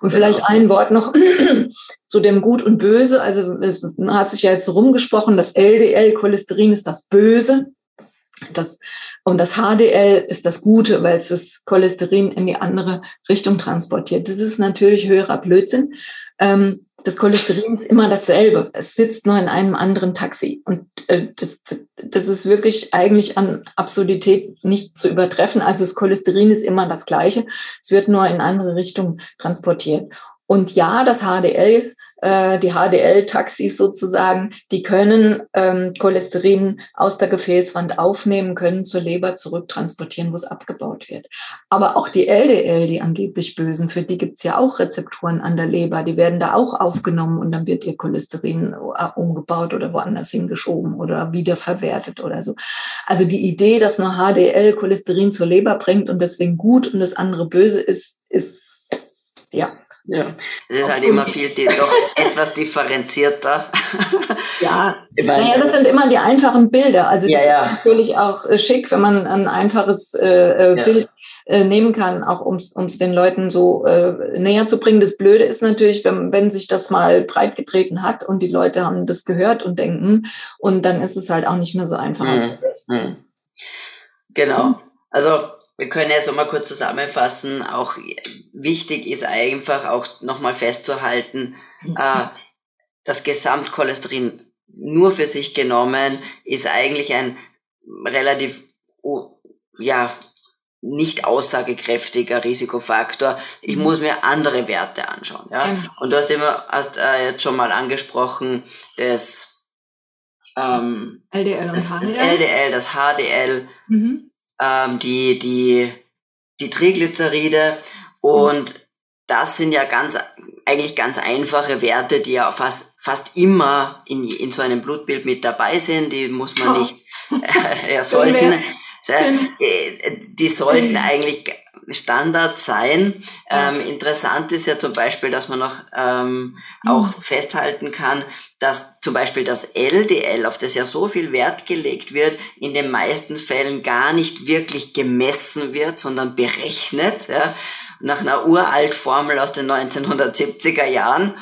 Und vielleicht ein Wort noch zu dem Gut und Böse. Also es hat sich ja jetzt rumgesprochen, das LDL-Cholesterin ist das Böse. Das, und das HDL ist das Gute, weil es das Cholesterin in die andere Richtung transportiert. Das ist natürlich höherer Blödsinn. Ähm, das Cholesterin ist immer dasselbe. Es sitzt nur in einem anderen Taxi. Und äh, das, das ist wirklich eigentlich an Absurdität nicht zu übertreffen. Also das Cholesterin ist immer das gleiche. Es wird nur in andere Richtungen transportiert. Und ja, das HDL äh, die HDL-Taxis sozusagen, die können ähm, Cholesterin aus der Gefäßwand aufnehmen, können zur Leber zurücktransportieren, wo es abgebaut wird. Aber auch die LDL, die angeblich Bösen, für die gibt's ja auch Rezeptoren an der Leber, die werden da auch aufgenommen und dann wird ihr Cholesterin äh, umgebaut oder woanders hingeschoben oder wiederverwertet oder so. Also die Idee, dass nur HDL Cholesterin zur Leber bringt und deswegen gut und das andere böse ist, ist ja ja. Es ist halt immer viel, doch etwas differenzierter. Ja, naja, das sind immer die einfachen Bilder. Also das ja, ja. ist natürlich auch äh, schick, wenn man ein einfaches äh, äh, ja. Bild äh, nehmen kann, auch um es den Leuten so äh, näher zu bringen. Das Blöde ist natürlich, wenn, wenn sich das mal breit getreten hat und die Leute haben das gehört und denken, und dann ist es halt auch nicht mehr so einfach. Mhm. Mhm. Genau. Also wir können jetzt nochmal kurz zusammenfassen. Auch wichtig ist einfach auch nochmal festzuhalten, mhm. äh, das Gesamtcholesterin nur für sich genommen ist eigentlich ein relativ, ja, nicht aussagekräftiger Risikofaktor. Ich mhm. muss mir andere Werte anschauen, ja. Mhm. Und du hast immer, hast äh, jetzt schon mal angesprochen, das, ähm, LDL und HDL. Das LDL, das HDL. Mhm ähm, die, die, die Triglyceride und mhm. das sind ja ganz, eigentlich ganz einfache Werte, die ja fast, fast immer in, in so einem Blutbild mit dabei sind, die muss man oh. nicht, äh, ja, sollten, äh, die sollten eigentlich Standard sein. Ähm, interessant ist ja zum Beispiel, dass man noch ähm, mhm. auch festhalten kann, dass zum Beispiel das LDL, auf das ja so viel Wert gelegt wird, in den meisten Fällen gar nicht wirklich gemessen wird, sondern berechnet, ja, nach einer uralt Formel aus den 1970er Jahren.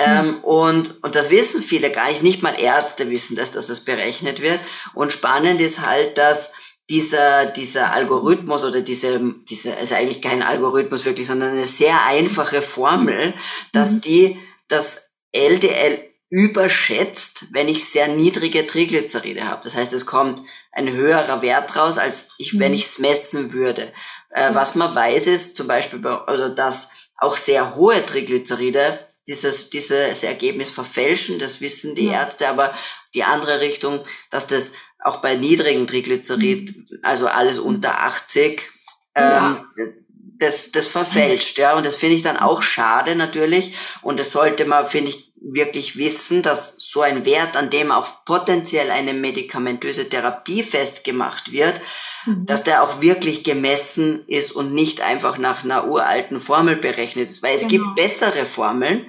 Ähm, mhm. und, und das wissen viele gar nicht, nicht mal Ärzte wissen das, dass das berechnet wird. Und spannend ist halt, dass dieser, dieser Algorithmus oder diese, diese, ist eigentlich kein Algorithmus wirklich, sondern eine sehr einfache Formel, dass mhm. die das LDL überschätzt, wenn ich sehr niedrige Triglyceride habe. Das heißt, es kommt ein höherer Wert raus, als ich, wenn mhm. ich es messen würde. Äh, was man weiß ist zum Beispiel, also dass auch sehr hohe Triglyceride dieses, dieses Ergebnis verfälschen, das wissen die Ärzte, aber die andere Richtung, dass das auch bei niedrigen Triglycerid, mhm. also alles unter 80, ähm, das, das verfälscht, ja. Und das finde ich dann auch schade natürlich. Und das sollte man, finde ich, wirklich wissen, dass so ein Wert, an dem auch potenziell eine medikamentöse Therapie festgemacht wird, mhm. dass der auch wirklich gemessen ist und nicht einfach nach einer uralten Formel berechnet ist. Weil es genau. gibt bessere Formeln,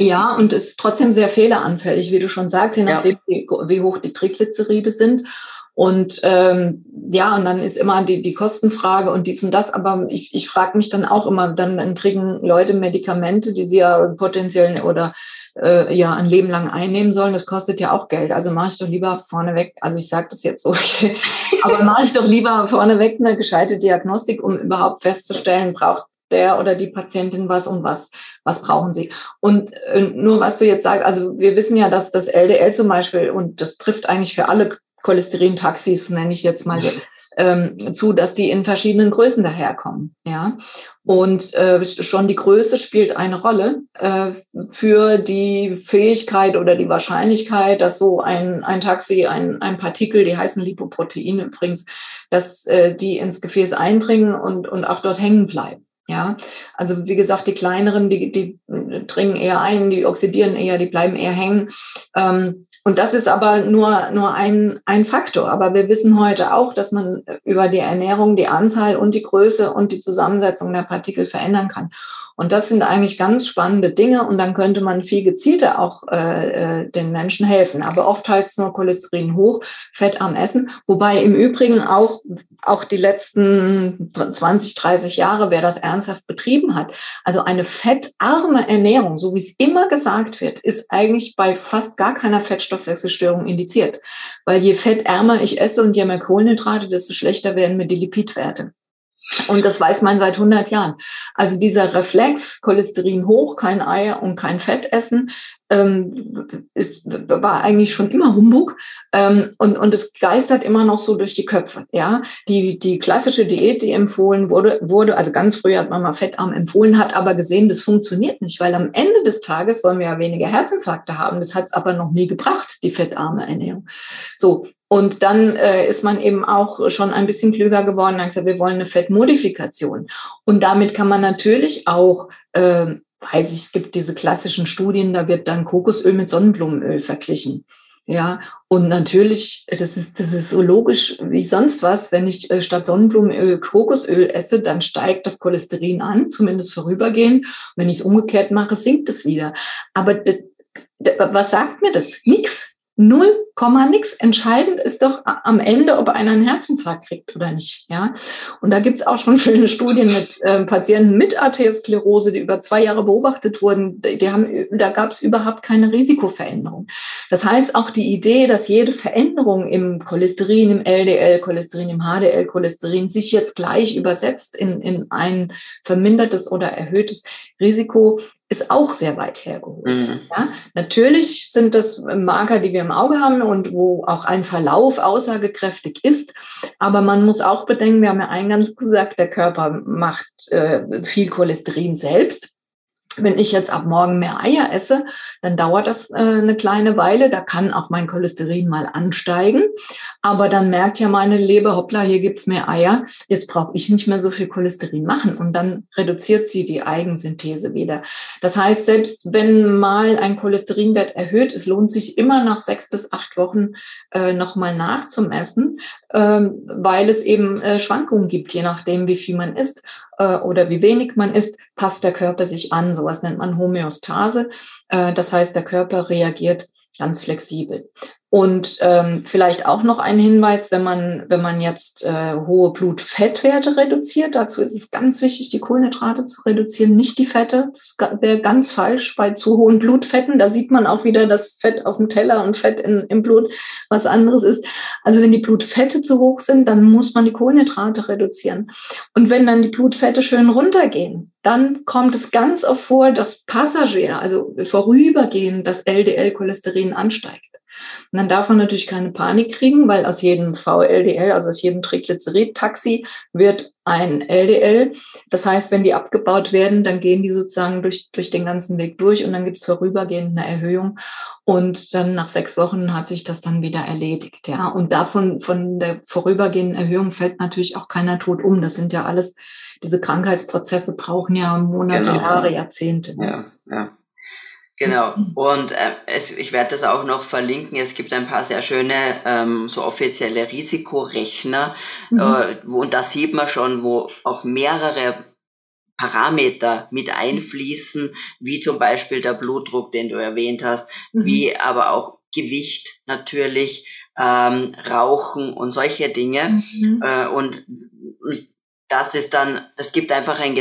ja, und ist trotzdem sehr fehleranfällig, wie du schon sagst, je nachdem, ja. wie, hoch die Triglyceride sind. Und ähm, ja, und dann ist immer die, die Kostenfrage und dies und das. Aber ich, ich frage mich dann auch immer, dann, dann kriegen Leute Medikamente, die sie ja potenziell oder äh, ja ein Leben lang einnehmen sollen. Das kostet ja auch Geld. Also mache ich doch lieber vorneweg, also ich sage das jetzt so, aber mache ich doch lieber vorneweg eine gescheite Diagnostik, um überhaupt festzustellen, braucht der oder die Patientin was und was, was brauchen sie. Und äh, nur was du jetzt sagst, also wir wissen ja, dass das LDL zum Beispiel, und das trifft eigentlich für alle Cholesterin-Taxis, nenne ich jetzt mal, ähm, zu, dass die in verschiedenen Größen daherkommen. Ja, und äh, schon die Größe spielt eine Rolle äh, für die Fähigkeit oder die Wahrscheinlichkeit, dass so ein, ein Taxi, ein, ein Partikel, die heißen Lipoproteine übrigens, dass äh, die ins Gefäß eindringen und, und auch dort hängen bleiben. Ja, also wie gesagt, die kleineren, die, die dringen eher ein, die oxidieren eher, die bleiben eher hängen. Ähm, und das ist aber nur, nur ein, ein Faktor. Aber wir wissen heute auch, dass man über die Ernährung die Anzahl und die Größe und die Zusammensetzung der Partikel verändern kann. Und das sind eigentlich ganz spannende Dinge und dann könnte man viel gezielter auch äh, äh den Menschen helfen. Aber oft heißt es nur Cholesterin hoch, fettarm essen. Wobei im Übrigen auch, auch die letzten 20, 30 Jahre, wer das ernsthaft betrieben hat, also eine fettarme Ernährung, so wie es immer gesagt wird, ist eigentlich bei fast gar keiner Fettstoffwechselstörung indiziert. Weil je fettärmer ich esse und je mehr Kohlenhydrate, desto schlechter werden mir die Lipidwerte. Und das weiß man seit 100 Jahren. Also dieser Reflex, Cholesterin hoch, kein Ei und kein Fett essen, ähm, ist, war eigentlich schon immer Humbug. Ähm, und, und es geistert immer noch so durch die Köpfe. Ja, die, die klassische Diät, die empfohlen wurde, wurde, also ganz früh hat man mal fettarm empfohlen, hat aber gesehen, das funktioniert nicht, weil am Ende des Tages wollen wir ja weniger Herzinfarkte haben. Das hat es aber noch nie gebracht, die fettarme Ernährung. So, und dann äh, ist man eben auch schon ein bisschen klüger geworden und gesagt, wir wollen eine Fettmodifikation. Und damit kann man natürlich auch, äh, weiß ich, es gibt diese klassischen Studien, da wird dann Kokosöl mit Sonnenblumenöl verglichen. Ja, und natürlich, das ist, das ist so logisch wie sonst was. Wenn ich äh, statt Sonnenblumenöl Kokosöl esse, dann steigt das Cholesterin an, zumindest vorübergehend. Wenn ich es umgekehrt mache, sinkt es wieder. Aber was sagt mir das? Nix. Null Komma nix. Entscheidend ist doch am Ende, ob einer einen Herzinfarkt kriegt oder nicht. Ja, und da gibt's auch schon schöne Studien mit äh, Patienten mit Arteriosklerose, die über zwei Jahre beobachtet wurden. Die haben, da gab's überhaupt keine Risikoveränderung. Das heißt, auch die Idee, dass jede Veränderung im Cholesterin, im LDL, Cholesterin, im HDL, Cholesterin sich jetzt gleich übersetzt in, in ein vermindertes oder erhöhtes Risiko, ist auch sehr weit hergeholt. Mhm. Ja, natürlich sind das Marker, die wir im Auge haben und wo auch ein Verlauf aussagekräftig ist. Aber man muss auch bedenken, wir haben ja eingangs gesagt, der Körper macht äh, viel Cholesterin selbst. Wenn ich jetzt ab morgen mehr Eier esse, dann dauert das äh, eine kleine Weile. Da kann auch mein Cholesterin mal ansteigen. Aber dann merkt ja meine Leber, hoppla, hier gibt's mehr Eier. Jetzt brauche ich nicht mehr so viel Cholesterin machen. Und dann reduziert sie die Eigensynthese wieder. Das heißt, selbst wenn mal ein Cholesterinwert erhöht, es lohnt sich immer nach sechs bis acht Wochen äh, nochmal nachzumessen, ähm, weil es eben äh, Schwankungen gibt, je nachdem, wie viel man isst äh, oder wie wenig man isst, passt der Körper sich an. Sowas nennt man Homöostase. Äh, das heißt, der Körper reagiert ganz flexibel. Und ähm, vielleicht auch noch ein Hinweis, wenn man, wenn man jetzt äh, hohe Blutfettwerte reduziert, dazu ist es ganz wichtig, die Kohlenhydrate zu reduzieren, nicht die Fette. Das wäre ganz falsch bei zu hohen Blutfetten. Da sieht man auch wieder das Fett auf dem Teller und Fett in, im Blut was anderes ist. Also wenn die Blutfette zu hoch sind, dann muss man die Kohlenhydrate reduzieren. Und wenn dann die Blutfette schön runtergehen, dann kommt es ganz oft vor, dass Passagier, also vorübergehend, das LDL-Cholesterin ansteigt. Und dann darf man natürlich keine Panik kriegen, weil aus jedem VLDL, also aus jedem Triglycerid-Taxi, wird ein LDL. Das heißt, wenn die abgebaut werden, dann gehen die sozusagen durch, durch den ganzen Weg durch und dann gibt es vorübergehend eine Erhöhung. Und dann nach sechs Wochen hat sich das dann wieder erledigt. Ja, und davon, von der vorübergehenden Erhöhung fällt natürlich auch keiner tot um. Das sind ja alles, diese Krankheitsprozesse brauchen ja Monate, genau. Jahre, Jahrzehnte. Ja, ja. Genau. Mhm. Und äh, es, ich werde das auch noch verlinken. Es gibt ein paar sehr schöne ähm, so offizielle Risikorechner. Mhm. Äh, wo, und da sieht man schon, wo auch mehrere Parameter mit einfließen, wie zum Beispiel der Blutdruck, den du erwähnt hast, mhm. wie aber auch Gewicht natürlich, ähm, Rauchen und solche Dinge. Mhm. Äh, und, und das ist dann, das gibt einfach ein,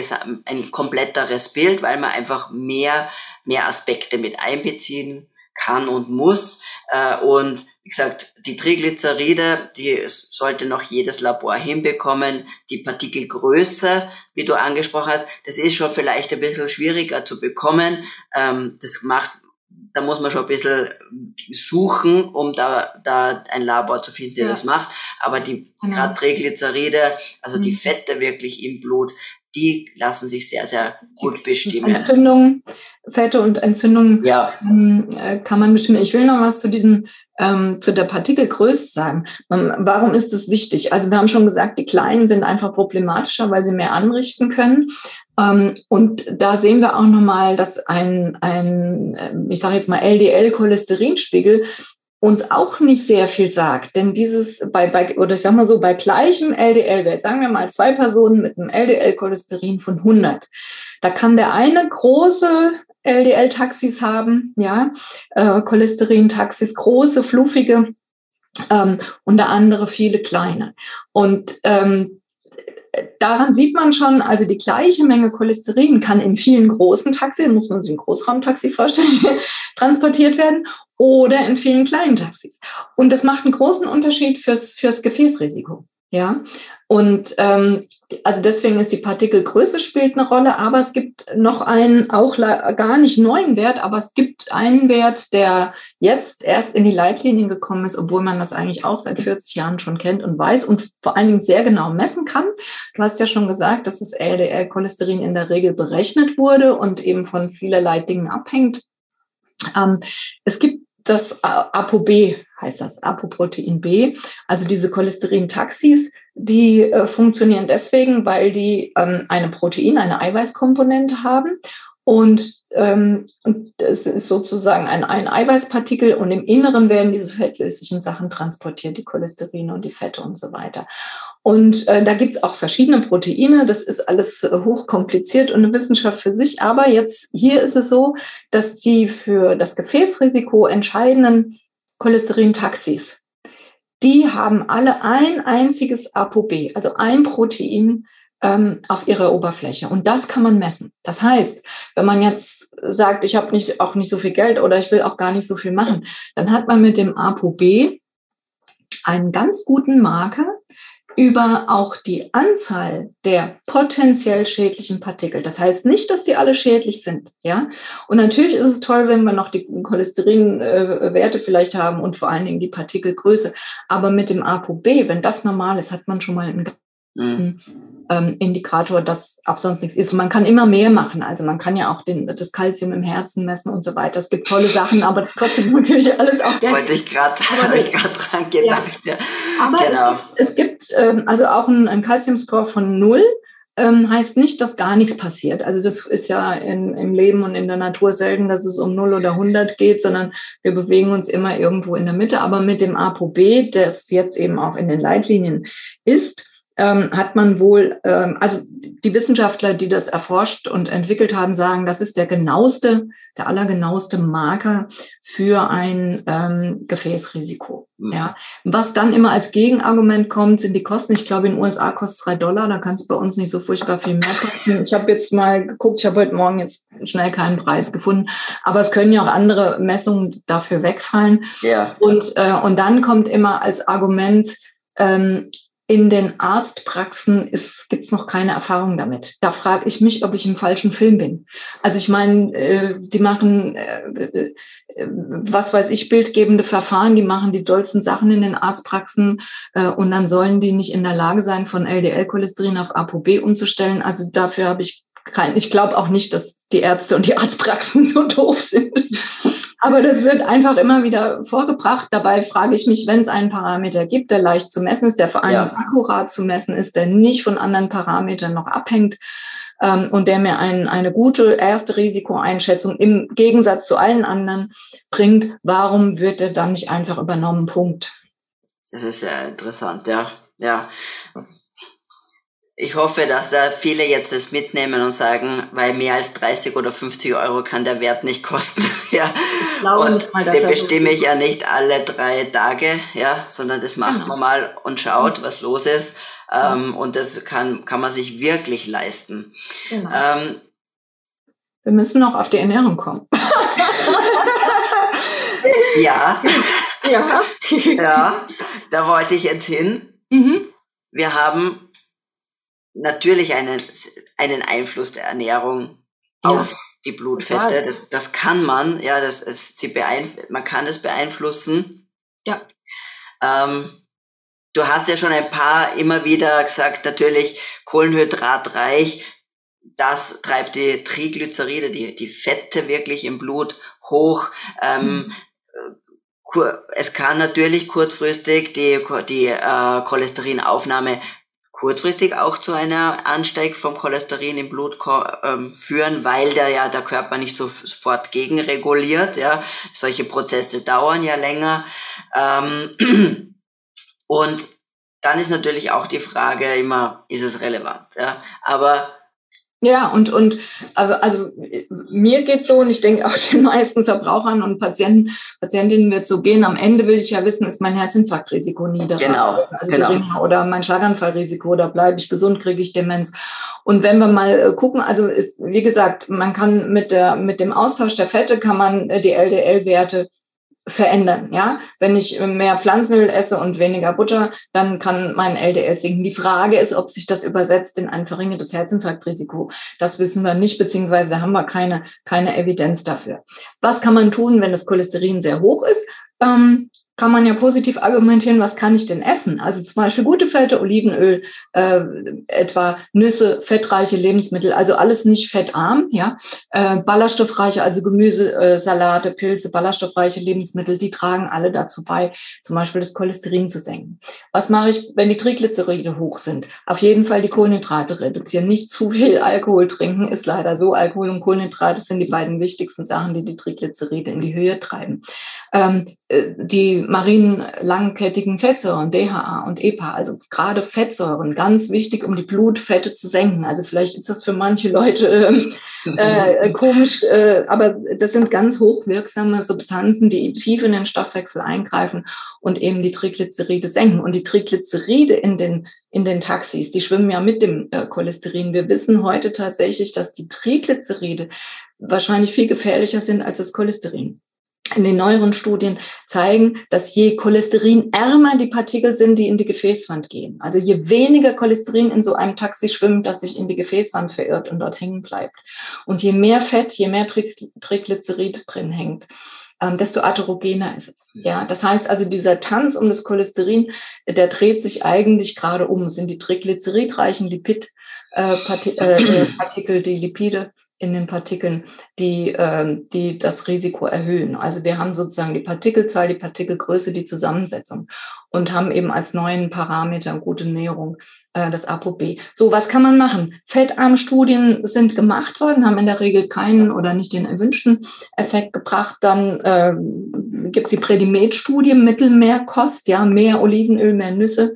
ein kompletteres Bild, weil man einfach mehr mehr Aspekte mit einbeziehen kann und muss. Äh, und wie gesagt, die Triglyceride, die sollte noch jedes Labor hinbekommen. Die Partikelgröße, wie du angesprochen hast, das ist schon vielleicht ein bisschen schwieriger zu bekommen. Ähm, das macht da muss man schon ein bisschen suchen, um da, da ein Labor zu finden, der ja. das macht. Aber die genau. gerade Triglyceride, also mhm. die Fette wirklich im Blut, die lassen sich sehr, sehr gut bestimmen. Entzündungen, Fette und Entzündungen ja. ähm, äh, kann man bestimmen. Ich will noch was zu diesem, ähm, zu der Partikelgröße sagen. Ähm, warum ist das wichtig? Also wir haben schon gesagt, die Kleinen sind einfach problematischer, weil sie mehr anrichten können. Ähm, und da sehen wir auch nochmal, dass ein, ein ähm, ich sage jetzt mal LDL-Cholesterinspiegel uns auch nicht sehr viel sagt. Denn dieses bei, bei oder ich sag mal so, bei gleichem LDL-Wert, sagen wir mal zwei Personen mit einem LDL-Cholesterin von 100, da kann der eine große LDL-Taxis haben, ja, äh, Cholesterin-Taxis, große, fluffige, ähm, und der andere viele kleine. Und ähm, daran sieht man schon, also die gleiche Menge Cholesterin kann in vielen großen Taxis, muss man sich ein Großraumtaxi vorstellen, transportiert werden oder in vielen kleinen Taxis. Und das macht einen großen Unterschied fürs, fürs Gefäßrisiko. Ja, und ähm, also deswegen ist die Partikelgröße spielt eine Rolle, aber es gibt noch einen auch gar nicht neuen Wert, aber es gibt einen Wert, der jetzt erst in die Leitlinien gekommen ist, obwohl man das eigentlich auch seit 40 Jahren schon kennt und weiß und vor allen Dingen sehr genau messen kann. Du hast ja schon gesagt, dass das LDL-Cholesterin in der Regel berechnet wurde und eben von vielerlei Dingen abhängt. Ähm, es gibt das ApoB heißt das, Apoprotein B, also diese Cholesterin-Taxis, die äh, funktionieren deswegen, weil die ähm, eine Protein, eine Eiweißkomponente haben und, ähm, es ist sozusagen ein, ein Eiweißpartikel und im Inneren werden diese fettlöslichen Sachen transportiert, die Cholesterine und die Fette und so weiter. Und äh, da gibt's auch verschiedene Proteine. Das ist alles äh, hochkompliziert und eine Wissenschaft für sich. Aber jetzt hier ist es so, dass die für das Gefäßrisiko entscheidenden Cholesterin-Taxis, die haben alle ein einziges ApoB, also ein Protein ähm, auf ihrer Oberfläche. Und das kann man messen. Das heißt, wenn man jetzt sagt, ich habe nicht, auch nicht so viel Geld oder ich will auch gar nicht so viel machen, dann hat man mit dem ApoB einen ganz guten Marker, über auch die Anzahl der potenziell schädlichen Partikel. Das heißt nicht, dass die alle schädlich sind, ja. Und natürlich ist es toll, wenn wir noch die Cholesterinwerte vielleicht haben und vor allen Dingen die Partikelgröße. Aber mit dem ApoB, wenn das normal ist, hat man schon mal einen mhm ähm, Indikator, dass auch sonst nichts ist. Und man kann immer mehr machen. Also man kann ja auch den, das Kalzium im Herzen messen und so weiter. Es gibt tolle Sachen, aber das kostet natürlich alles auch Geld. Wollte ich gerade dran gedacht. Ja. Aber genau. es, gibt, es gibt ähm, also auch einen, Calcium-Score von null ähm, heißt nicht, dass gar nichts passiert. Also das ist ja in, im Leben und in der Natur selten, dass es um 0 oder 100 geht, sondern wir bewegen uns immer irgendwo in der Mitte. Aber mit dem ApoB, das jetzt eben auch in den Leitlinien ist, ähm, hat man wohl, ähm, also die Wissenschaftler, die das erforscht und entwickelt haben, sagen, das ist der genaueste, der allergenaueste Marker für ein ähm, Gefäßrisiko. Mhm. Ja, was dann immer als Gegenargument kommt, sind die Kosten. Ich glaube, in den USA kostet es drei Dollar, da kann es bei uns nicht so furchtbar viel mehr kosten. Ich habe jetzt mal geguckt, ich habe heute Morgen jetzt schnell keinen Preis gefunden, aber es können ja auch andere Messungen dafür wegfallen. Ja. Und, äh, und dann kommt immer als Argument, ähm, in den Arztpraxen gibt es noch keine Erfahrung damit. Da frage ich mich, ob ich im falschen Film bin. Also ich meine, äh, die machen, äh, äh, was weiß ich, bildgebende Verfahren, die machen die dollsten Sachen in den Arztpraxen äh, und dann sollen die nicht in der Lage sein, von LDL-Cholesterin auf ApoB umzustellen. Also dafür habe ich kein, ich glaube auch nicht, dass die Ärzte und die Arztpraxen so doof sind. Aber das wird einfach immer wieder vorgebracht. Dabei frage ich mich, wenn es einen Parameter gibt, der leicht zu messen ist, der vor allem ja. akkurat zu messen ist, der nicht von anderen Parametern noch abhängt ähm, und der mir ein, eine gute erste Risikoeinschätzung im Gegensatz zu allen anderen bringt, warum wird der dann nicht einfach übernommen? Punkt. Das ist sehr interessant, ja. Ja, ich hoffe, dass da viele jetzt das mitnehmen und sagen, weil mehr als 30 oder 50 Euro kann der Wert nicht kosten. ja. Und mal, den bestimme ich ja nicht alle drei Tage, ja, sondern das macht genau. man mal und schaut, was los ist. Ähm, und das kann, kann man sich wirklich leisten. Genau. Ähm, Wir müssen noch auf die Ernährung kommen. ja. ja. ja, da wollte ich jetzt hin. Mhm. Wir haben natürlich einen, einen Einfluss der Ernährung ja. auf die Blutfette. Das, das kann man, ja, das, das, sie beeinf man kann es beeinflussen. Ja. Ähm, du hast ja schon ein paar immer wieder gesagt, natürlich kohlenhydratreich, das treibt die Triglyceride, die, die Fette wirklich im Blut hoch. Ähm, mhm. Es kann natürlich kurzfristig die, die äh, Cholesterinaufnahme kurzfristig auch zu einer Ansteig vom Cholesterin im Blut ähm, führen, weil der ja der Körper nicht sofort gegenreguliert. Ja, solche Prozesse dauern ja länger. Ähm, und dann ist natürlich auch die Frage immer, ist es relevant? Ja, aber ja, und, und also mir geht's so und ich denke auch den meisten Verbrauchern und Patienten, Patientinnen wird so gehen. Am Ende will ich ja wissen, ist mein Herzinfarktrisiko niedriger genau, also genau. geringer oder mein Schlaganfallrisiko oder bleibe ich gesund, kriege ich Demenz. Und wenn wir mal äh, gucken, also ist, wie gesagt, man kann mit der mit dem Austausch der Fette kann man äh, die LDL-Werte verändern. Ja, wenn ich mehr Pflanzenöl esse und weniger Butter, dann kann mein LDL sinken. Die Frage ist, ob sich das übersetzt in ein verringertes Herzinfarktrisiko. Das wissen wir nicht, beziehungsweise haben wir keine keine Evidenz dafür. Was kann man tun, wenn das Cholesterin sehr hoch ist? Ähm, kann man ja positiv argumentieren, was kann ich denn essen? Also zum Beispiel gute Fette, Olivenöl, äh, etwa Nüsse, fettreiche Lebensmittel, also alles nicht fettarm, ja. Äh, ballaststoffreiche, also Gemüse, äh, Salate, Pilze, ballaststoffreiche Lebensmittel, die tragen alle dazu bei, zum Beispiel das Cholesterin zu senken. Was mache ich, wenn die Triglyceride hoch sind? Auf jeden Fall die Kohlenhydrate reduzieren. Nicht zu viel Alkohol trinken, ist leider so. Alkohol und Kohlenhydrate sind die beiden wichtigsten Sachen, die die Triglyceride in die Höhe treiben. Ähm, äh, die marinen langkettigen Fettsäuren, DHA und EPA, also gerade Fettsäuren, ganz wichtig, um die Blutfette zu senken. Also vielleicht ist das für manche Leute ähm, äh, äh, komisch, äh, aber das sind ganz hochwirksame Substanzen, die tief in den Stoffwechsel eingreifen und eben die Triglyceride senken. Und die Triglyceride in den in den Taxis, die schwimmen ja mit dem äh, Cholesterin. Wir wissen heute tatsächlich, dass die Triglyceride wahrscheinlich viel gefährlicher sind als das Cholesterin in den neueren Studien zeigen, dass je cholesterinärmer die Partikel sind, die in die Gefäßwand gehen. Also je weniger Cholesterin in so einem Taxi schwimmt, das sich in die Gefäßwand verirrt und dort hängen bleibt. Und je mehr Fett, je mehr Triglycerid drin hängt, ähm, desto atherogener ist es. Ja, das heißt also, dieser Tanz um das Cholesterin, der dreht sich eigentlich gerade um. Es sind die triglyceridreichen Lipidpartikel, äh, äh, die Lipide, in den Partikeln, die, äh, die das Risiko erhöhen. Also wir haben sozusagen die Partikelzahl, die Partikelgröße, die Zusammensetzung und haben eben als neuen Parameter gute Näherung äh, das ApoB. So, was kann man machen? Fettarmstudien sind gemacht worden, haben in der Regel keinen oder nicht den erwünschten Effekt gebracht. Dann äh, gibt es die Predimed-Studie, Mittelmeerkost, ja, mehr Olivenöl, mehr Nüsse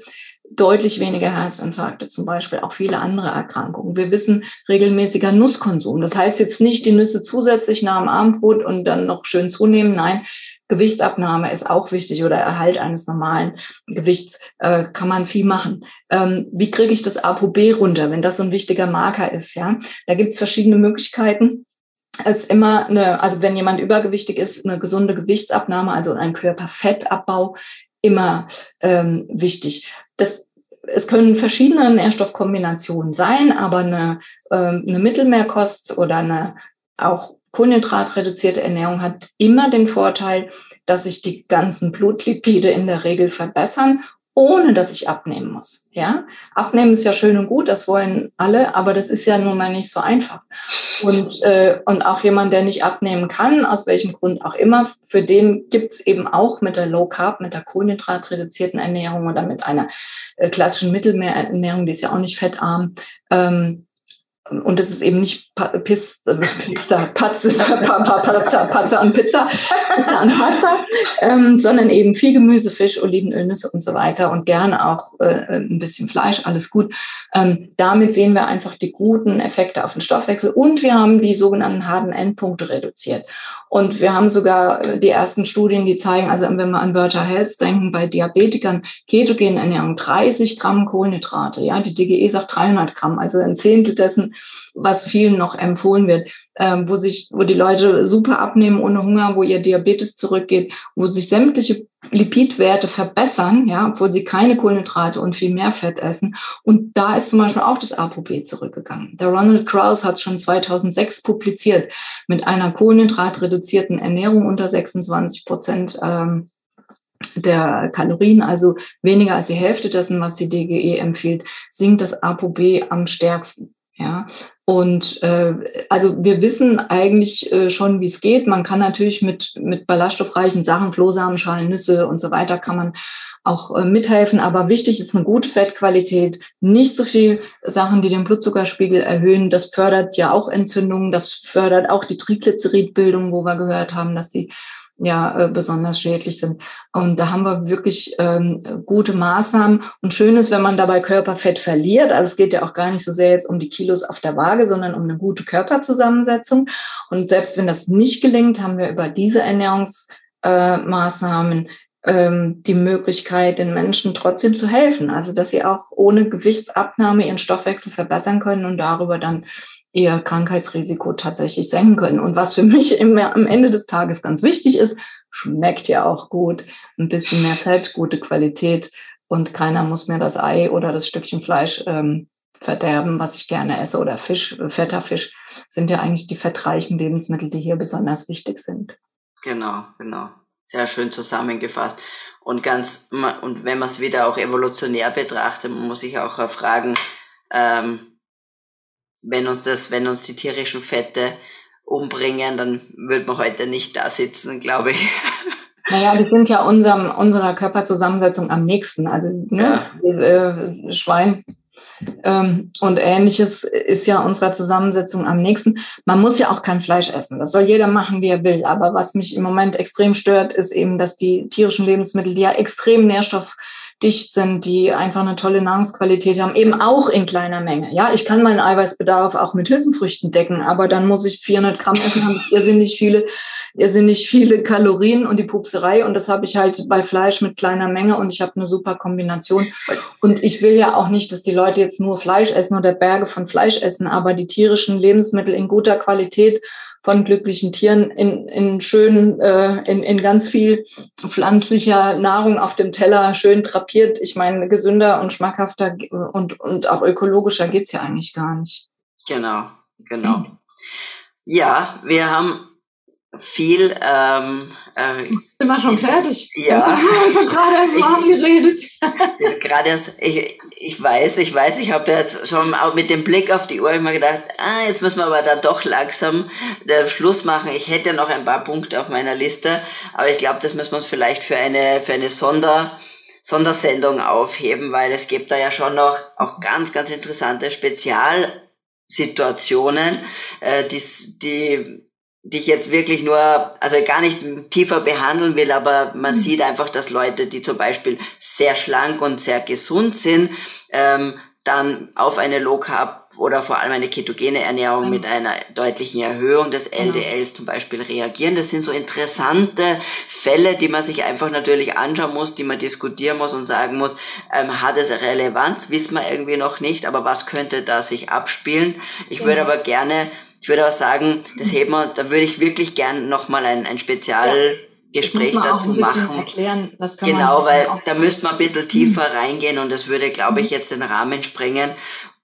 deutlich weniger Herzinfarkte, zum Beispiel auch viele andere Erkrankungen. Wir wissen regelmäßiger Nusskonsum. Das heißt jetzt nicht die Nüsse zusätzlich nach dem Abendbrot und dann noch schön zunehmen. Nein, Gewichtsabnahme ist auch wichtig oder Erhalt eines normalen Gewichts äh, kann man viel machen. Ähm, wie kriege ich das ApoB runter, wenn das so ein wichtiger Marker ist? Ja, da gibt es verschiedene Möglichkeiten Es ist immer eine, also wenn jemand übergewichtig ist, eine gesunde Gewichtsabnahme, also ein Körperfettabbau immer ähm, wichtig. Das, es können verschiedene Nährstoffkombinationen sein, aber eine, ähm, eine Mittelmeerkost oder eine auch kohlenhydratreduzierte Ernährung hat immer den Vorteil, dass sich die ganzen Blutlipide in der Regel verbessern ohne dass ich abnehmen muss. Ja, abnehmen ist ja schön und gut, das wollen alle, aber das ist ja nun mal nicht so einfach. Und äh, und auch jemand, der nicht abnehmen kann, aus welchem Grund auch immer, für den gibt's eben auch mit der Low Carb, mit der Kohlenhydratreduzierten Ernährung oder mit einer äh, klassischen Mittelmeerernährung, die ist ja auch nicht fettarm, ähm, und das ist eben nicht Pizza, Pizza, Patze, Pizza, Pizza und Pizza, Pizza und Pasta, ähm, sondern eben viel Gemüse, Fisch, Olivenöl, Nüsse und so weiter und gerne auch äh, ein bisschen Fleisch, alles gut. Ähm, damit sehen wir einfach die guten Effekte auf den Stoffwechsel und wir haben die sogenannten harten Endpunkte reduziert. Und wir haben sogar äh, die ersten Studien, die zeigen, also wenn wir an Virtual Health denken, bei Diabetikern, ketogene Ernährung 30 Gramm Kohlenhydrate, ja, die DGE sagt 300 Gramm, also ein Zehntel dessen, was vielen noch empfohlen wird, ähm, wo sich, wo die Leute super abnehmen ohne Hunger, wo ihr Diabetes zurückgeht, wo sich sämtliche Lipidwerte verbessern, ja, obwohl sie keine Kohlenhydrate und viel mehr Fett essen. Und da ist zum Beispiel auch das ApoB zurückgegangen. Der Ronald Krauss hat schon 2006 publiziert mit einer kohlenhydratreduzierten Ernährung unter 26 Prozent ähm, der Kalorien, also weniger als die Hälfte dessen, was die DGE empfiehlt, sinkt das ApoB am stärksten. Ja, und äh, also wir wissen eigentlich äh, schon, wie es geht. Man kann natürlich mit, mit ballaststoffreichen Sachen, Flohsamenschalen, Nüsse und so weiter, kann man auch äh, mithelfen. Aber wichtig ist eine gute Fettqualität, nicht so viel Sachen, die den Blutzuckerspiegel erhöhen. Das fördert ja auch Entzündungen, das fördert auch die Triglyceridbildung, wo wir gehört haben, dass die ja äh, besonders schädlich sind. Und da haben wir wirklich ähm, gute Maßnahmen. Und schön ist, wenn man dabei Körperfett verliert. Also es geht ja auch gar nicht so sehr jetzt um die Kilos auf der Waage, sondern um eine gute Körperzusammensetzung. Und selbst wenn das nicht gelingt, haben wir über diese Ernährungsmaßnahmen äh, ähm, die Möglichkeit, den Menschen trotzdem zu helfen. Also dass sie auch ohne Gewichtsabnahme ihren Stoffwechsel verbessern können und darüber dann ihr Krankheitsrisiko tatsächlich senken können. Und was für mich im, am Ende des Tages ganz wichtig ist, schmeckt ja auch gut. Ein bisschen mehr Fett, gute Qualität und keiner muss mir das Ei oder das Stückchen Fleisch ähm, verderben, was ich gerne esse oder Fisch, fetter Fisch sind ja eigentlich die fettreichen Lebensmittel, die hier besonders wichtig sind. Genau, genau. Sehr schön zusammengefasst. Und ganz, und wenn man es wieder auch evolutionär betrachtet, muss ich auch fragen, ähm, wenn uns das, wenn uns die tierischen Fette umbringen, dann würde man heute nicht da sitzen, glaube ich. Naja, die sind ja unserem, unserer Körperzusammensetzung am nächsten. Also ne, ja. äh, Schwein ähm, und ähnliches ist ja unserer Zusammensetzung am nächsten. Man muss ja auch kein Fleisch essen. Das soll jeder machen, wie er will. Aber was mich im Moment extrem stört, ist eben, dass die tierischen Lebensmittel, die ja extrem nährstoff dicht sind, die einfach eine tolle Nahrungsqualität haben, eben auch in kleiner Menge. Ja, ich kann meinen Eiweißbedarf auch mit Hülsenfrüchten decken, aber dann muss ich 400 Gramm essen, haben irrsinnig viele, irrsinnig viele Kalorien und die Pupserei und das habe ich halt bei Fleisch mit kleiner Menge und ich habe eine super Kombination. Und ich will ja auch nicht, dass die Leute jetzt nur Fleisch essen oder Berge von Fleisch essen, aber die tierischen Lebensmittel in guter Qualität von glücklichen Tieren in, in schön, äh, in, in ganz viel pflanzlicher Nahrung auf dem Teller schön drapiert. Ich meine, gesünder und schmackhafter und, und auch ökologischer geht's ja eigentlich gar nicht. Genau, genau. Ja, wir haben viel. Ähm, äh, Sind wir schon fertig? Ja. Ich habe gerade erst warm geredet. gerade erst, ich, ich weiß, ich weiß, ich habe jetzt schon auch mit dem Blick auf die Uhr immer gedacht, ah, jetzt müssen wir aber dann doch langsam den Schluss machen. Ich hätte noch ein paar Punkte auf meiner Liste, aber ich glaube, das müssen wir uns vielleicht für eine, für eine Sonder, Sondersendung aufheben, weil es gibt da ja schon noch auch ganz, ganz interessante Spezialsituationen, äh, die, die die ich jetzt wirklich nur, also gar nicht tiefer behandeln will, aber man mhm. sieht einfach, dass Leute, die zum Beispiel sehr schlank und sehr gesund sind, ähm, dann auf eine Low Carb oder vor allem eine ketogene Ernährung mhm. mit einer deutlichen Erhöhung des LDLs zum Beispiel reagieren. Das sind so interessante Fälle, die man sich einfach natürlich anschauen muss, die man diskutieren muss und sagen muss, ähm, hat es Relevanz? Wissen wir irgendwie noch nicht, aber was könnte da sich abspielen? Ich würde aber gerne ich würde auch sagen, das heben wir, da würde ich wirklich gern nochmal ein, ein Spezialgespräch ja, dazu machen. Erklären, genau, weil da müsste man ein bisschen tiefer mhm. reingehen und das würde, glaube ich, jetzt den Rahmen sprengen.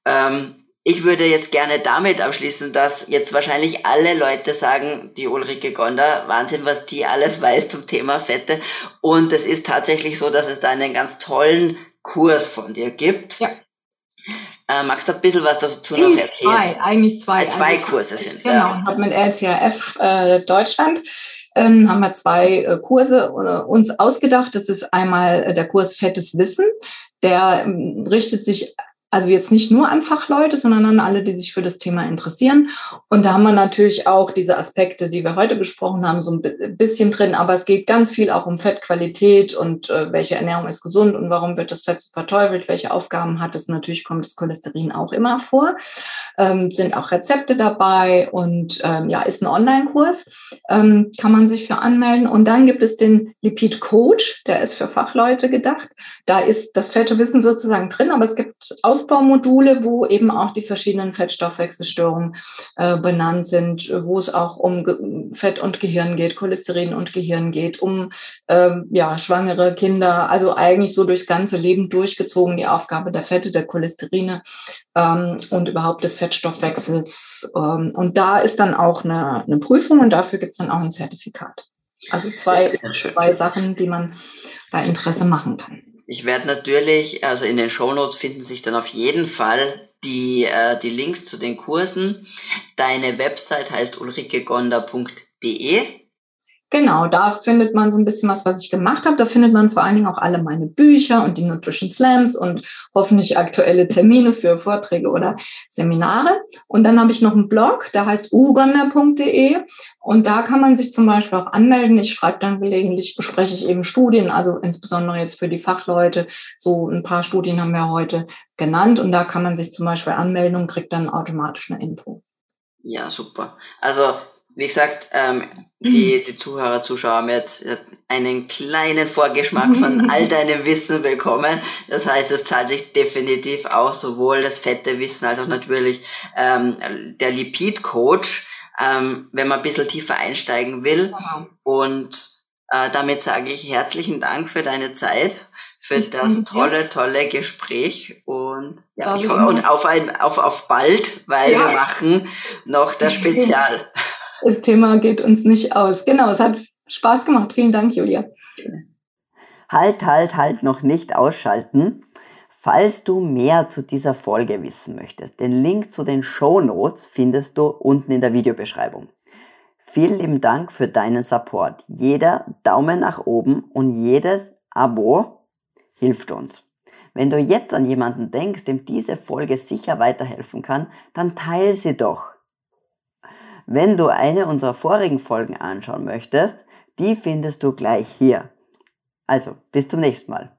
Ähm, ich würde jetzt gerne damit abschließen, dass jetzt wahrscheinlich alle Leute sagen, die Ulrike Gonder, Wahnsinn, was die alles weiß zum Thema Fette. Und es ist tatsächlich so, dass es da einen ganz tollen Kurs von dir gibt. Ja. Äh, magst du ein bisschen was dazu noch erzählen? Zwei, eigentlich zwei. Äh, zwei also, Kurse sind es. Genau, ja. ich habe mit LCRF äh, Deutschland ähm, haben wir zwei äh, Kurse äh, uns ausgedacht. Das ist einmal äh, der Kurs Fettes Wissen. Der ähm, richtet sich also jetzt nicht nur an Fachleute, sondern an alle, die sich für das Thema interessieren. Und da haben wir natürlich auch diese Aspekte, die wir heute besprochen haben, so ein bisschen drin. Aber es geht ganz viel auch um Fettqualität und äh, welche Ernährung ist gesund und warum wird das Fett so verteufelt, welche Aufgaben hat es. Natürlich kommt das Cholesterin auch immer vor. Ähm, sind auch Rezepte dabei und ähm, ja, ist ein Online-Kurs. Ähm, kann man sich für anmelden. Und dann gibt es den Lipid Coach, der ist für Fachleute gedacht. Da ist das fette Wissen sozusagen drin, aber es gibt auch Aufbaumodule, wo eben auch die verschiedenen Fettstoffwechselstörungen äh, benannt sind, wo es auch um Ge Fett und Gehirn geht, Cholesterin und Gehirn geht, um ähm, ja, schwangere Kinder, also eigentlich so durchs ganze Leben durchgezogen die Aufgabe der Fette, der Cholesterine ähm, und überhaupt des Fettstoffwechsels. Ähm, und da ist dann auch eine, eine Prüfung und dafür gibt es dann auch ein Zertifikat. Also zwei, zwei Sachen, die man bei Interesse machen kann. Ich werde natürlich, also in den Shownotes finden sich dann auf jeden Fall die, äh, die Links zu den Kursen. Deine Website heißt ulrikegonder.de. Genau, da findet man so ein bisschen was, was ich gemacht habe. Da findet man vor allen Dingen auch alle meine Bücher und die Nutrition Slams und hoffentlich aktuelle Termine für Vorträge oder Seminare. Und dann habe ich noch einen Blog, der heißt ugonder.de und da kann man sich zum Beispiel auch anmelden. Ich schreibe dann gelegentlich, bespreche ich eben Studien, also insbesondere jetzt für die Fachleute. So ein paar Studien haben wir heute genannt und da kann man sich zum Beispiel anmelden und kriegt dann automatisch eine Info. Ja, super. Also wie gesagt, ähm, die, die Zuhörer, Zuschauer haben jetzt einen kleinen Vorgeschmack von all deinem Wissen bekommen. Das heißt, es zahlt sich definitiv aus, sowohl das fette Wissen als auch natürlich ähm, der Lipid-Coach, ähm, wenn man ein bisschen tiefer einsteigen will. Und äh, damit sage ich herzlichen Dank für deine Zeit, für das tolle, tolle Gespräch und ja, ich und auf ein auf auf bald, weil ja. wir machen noch das Spezial. Das Thema geht uns nicht aus. Genau, es hat Spaß gemacht. Vielen Dank, Julia. Halt, halt, halt, noch nicht ausschalten. Falls du mehr zu dieser Folge wissen möchtest, den Link zu den Show Notes findest du unten in der Videobeschreibung. Vielen lieben Dank für deinen Support. Jeder Daumen nach oben und jedes Abo hilft uns. Wenn du jetzt an jemanden denkst, dem diese Folge sicher weiterhelfen kann, dann teile sie doch. Wenn du eine unserer vorigen Folgen anschauen möchtest, die findest du gleich hier. Also, bis zum nächsten Mal.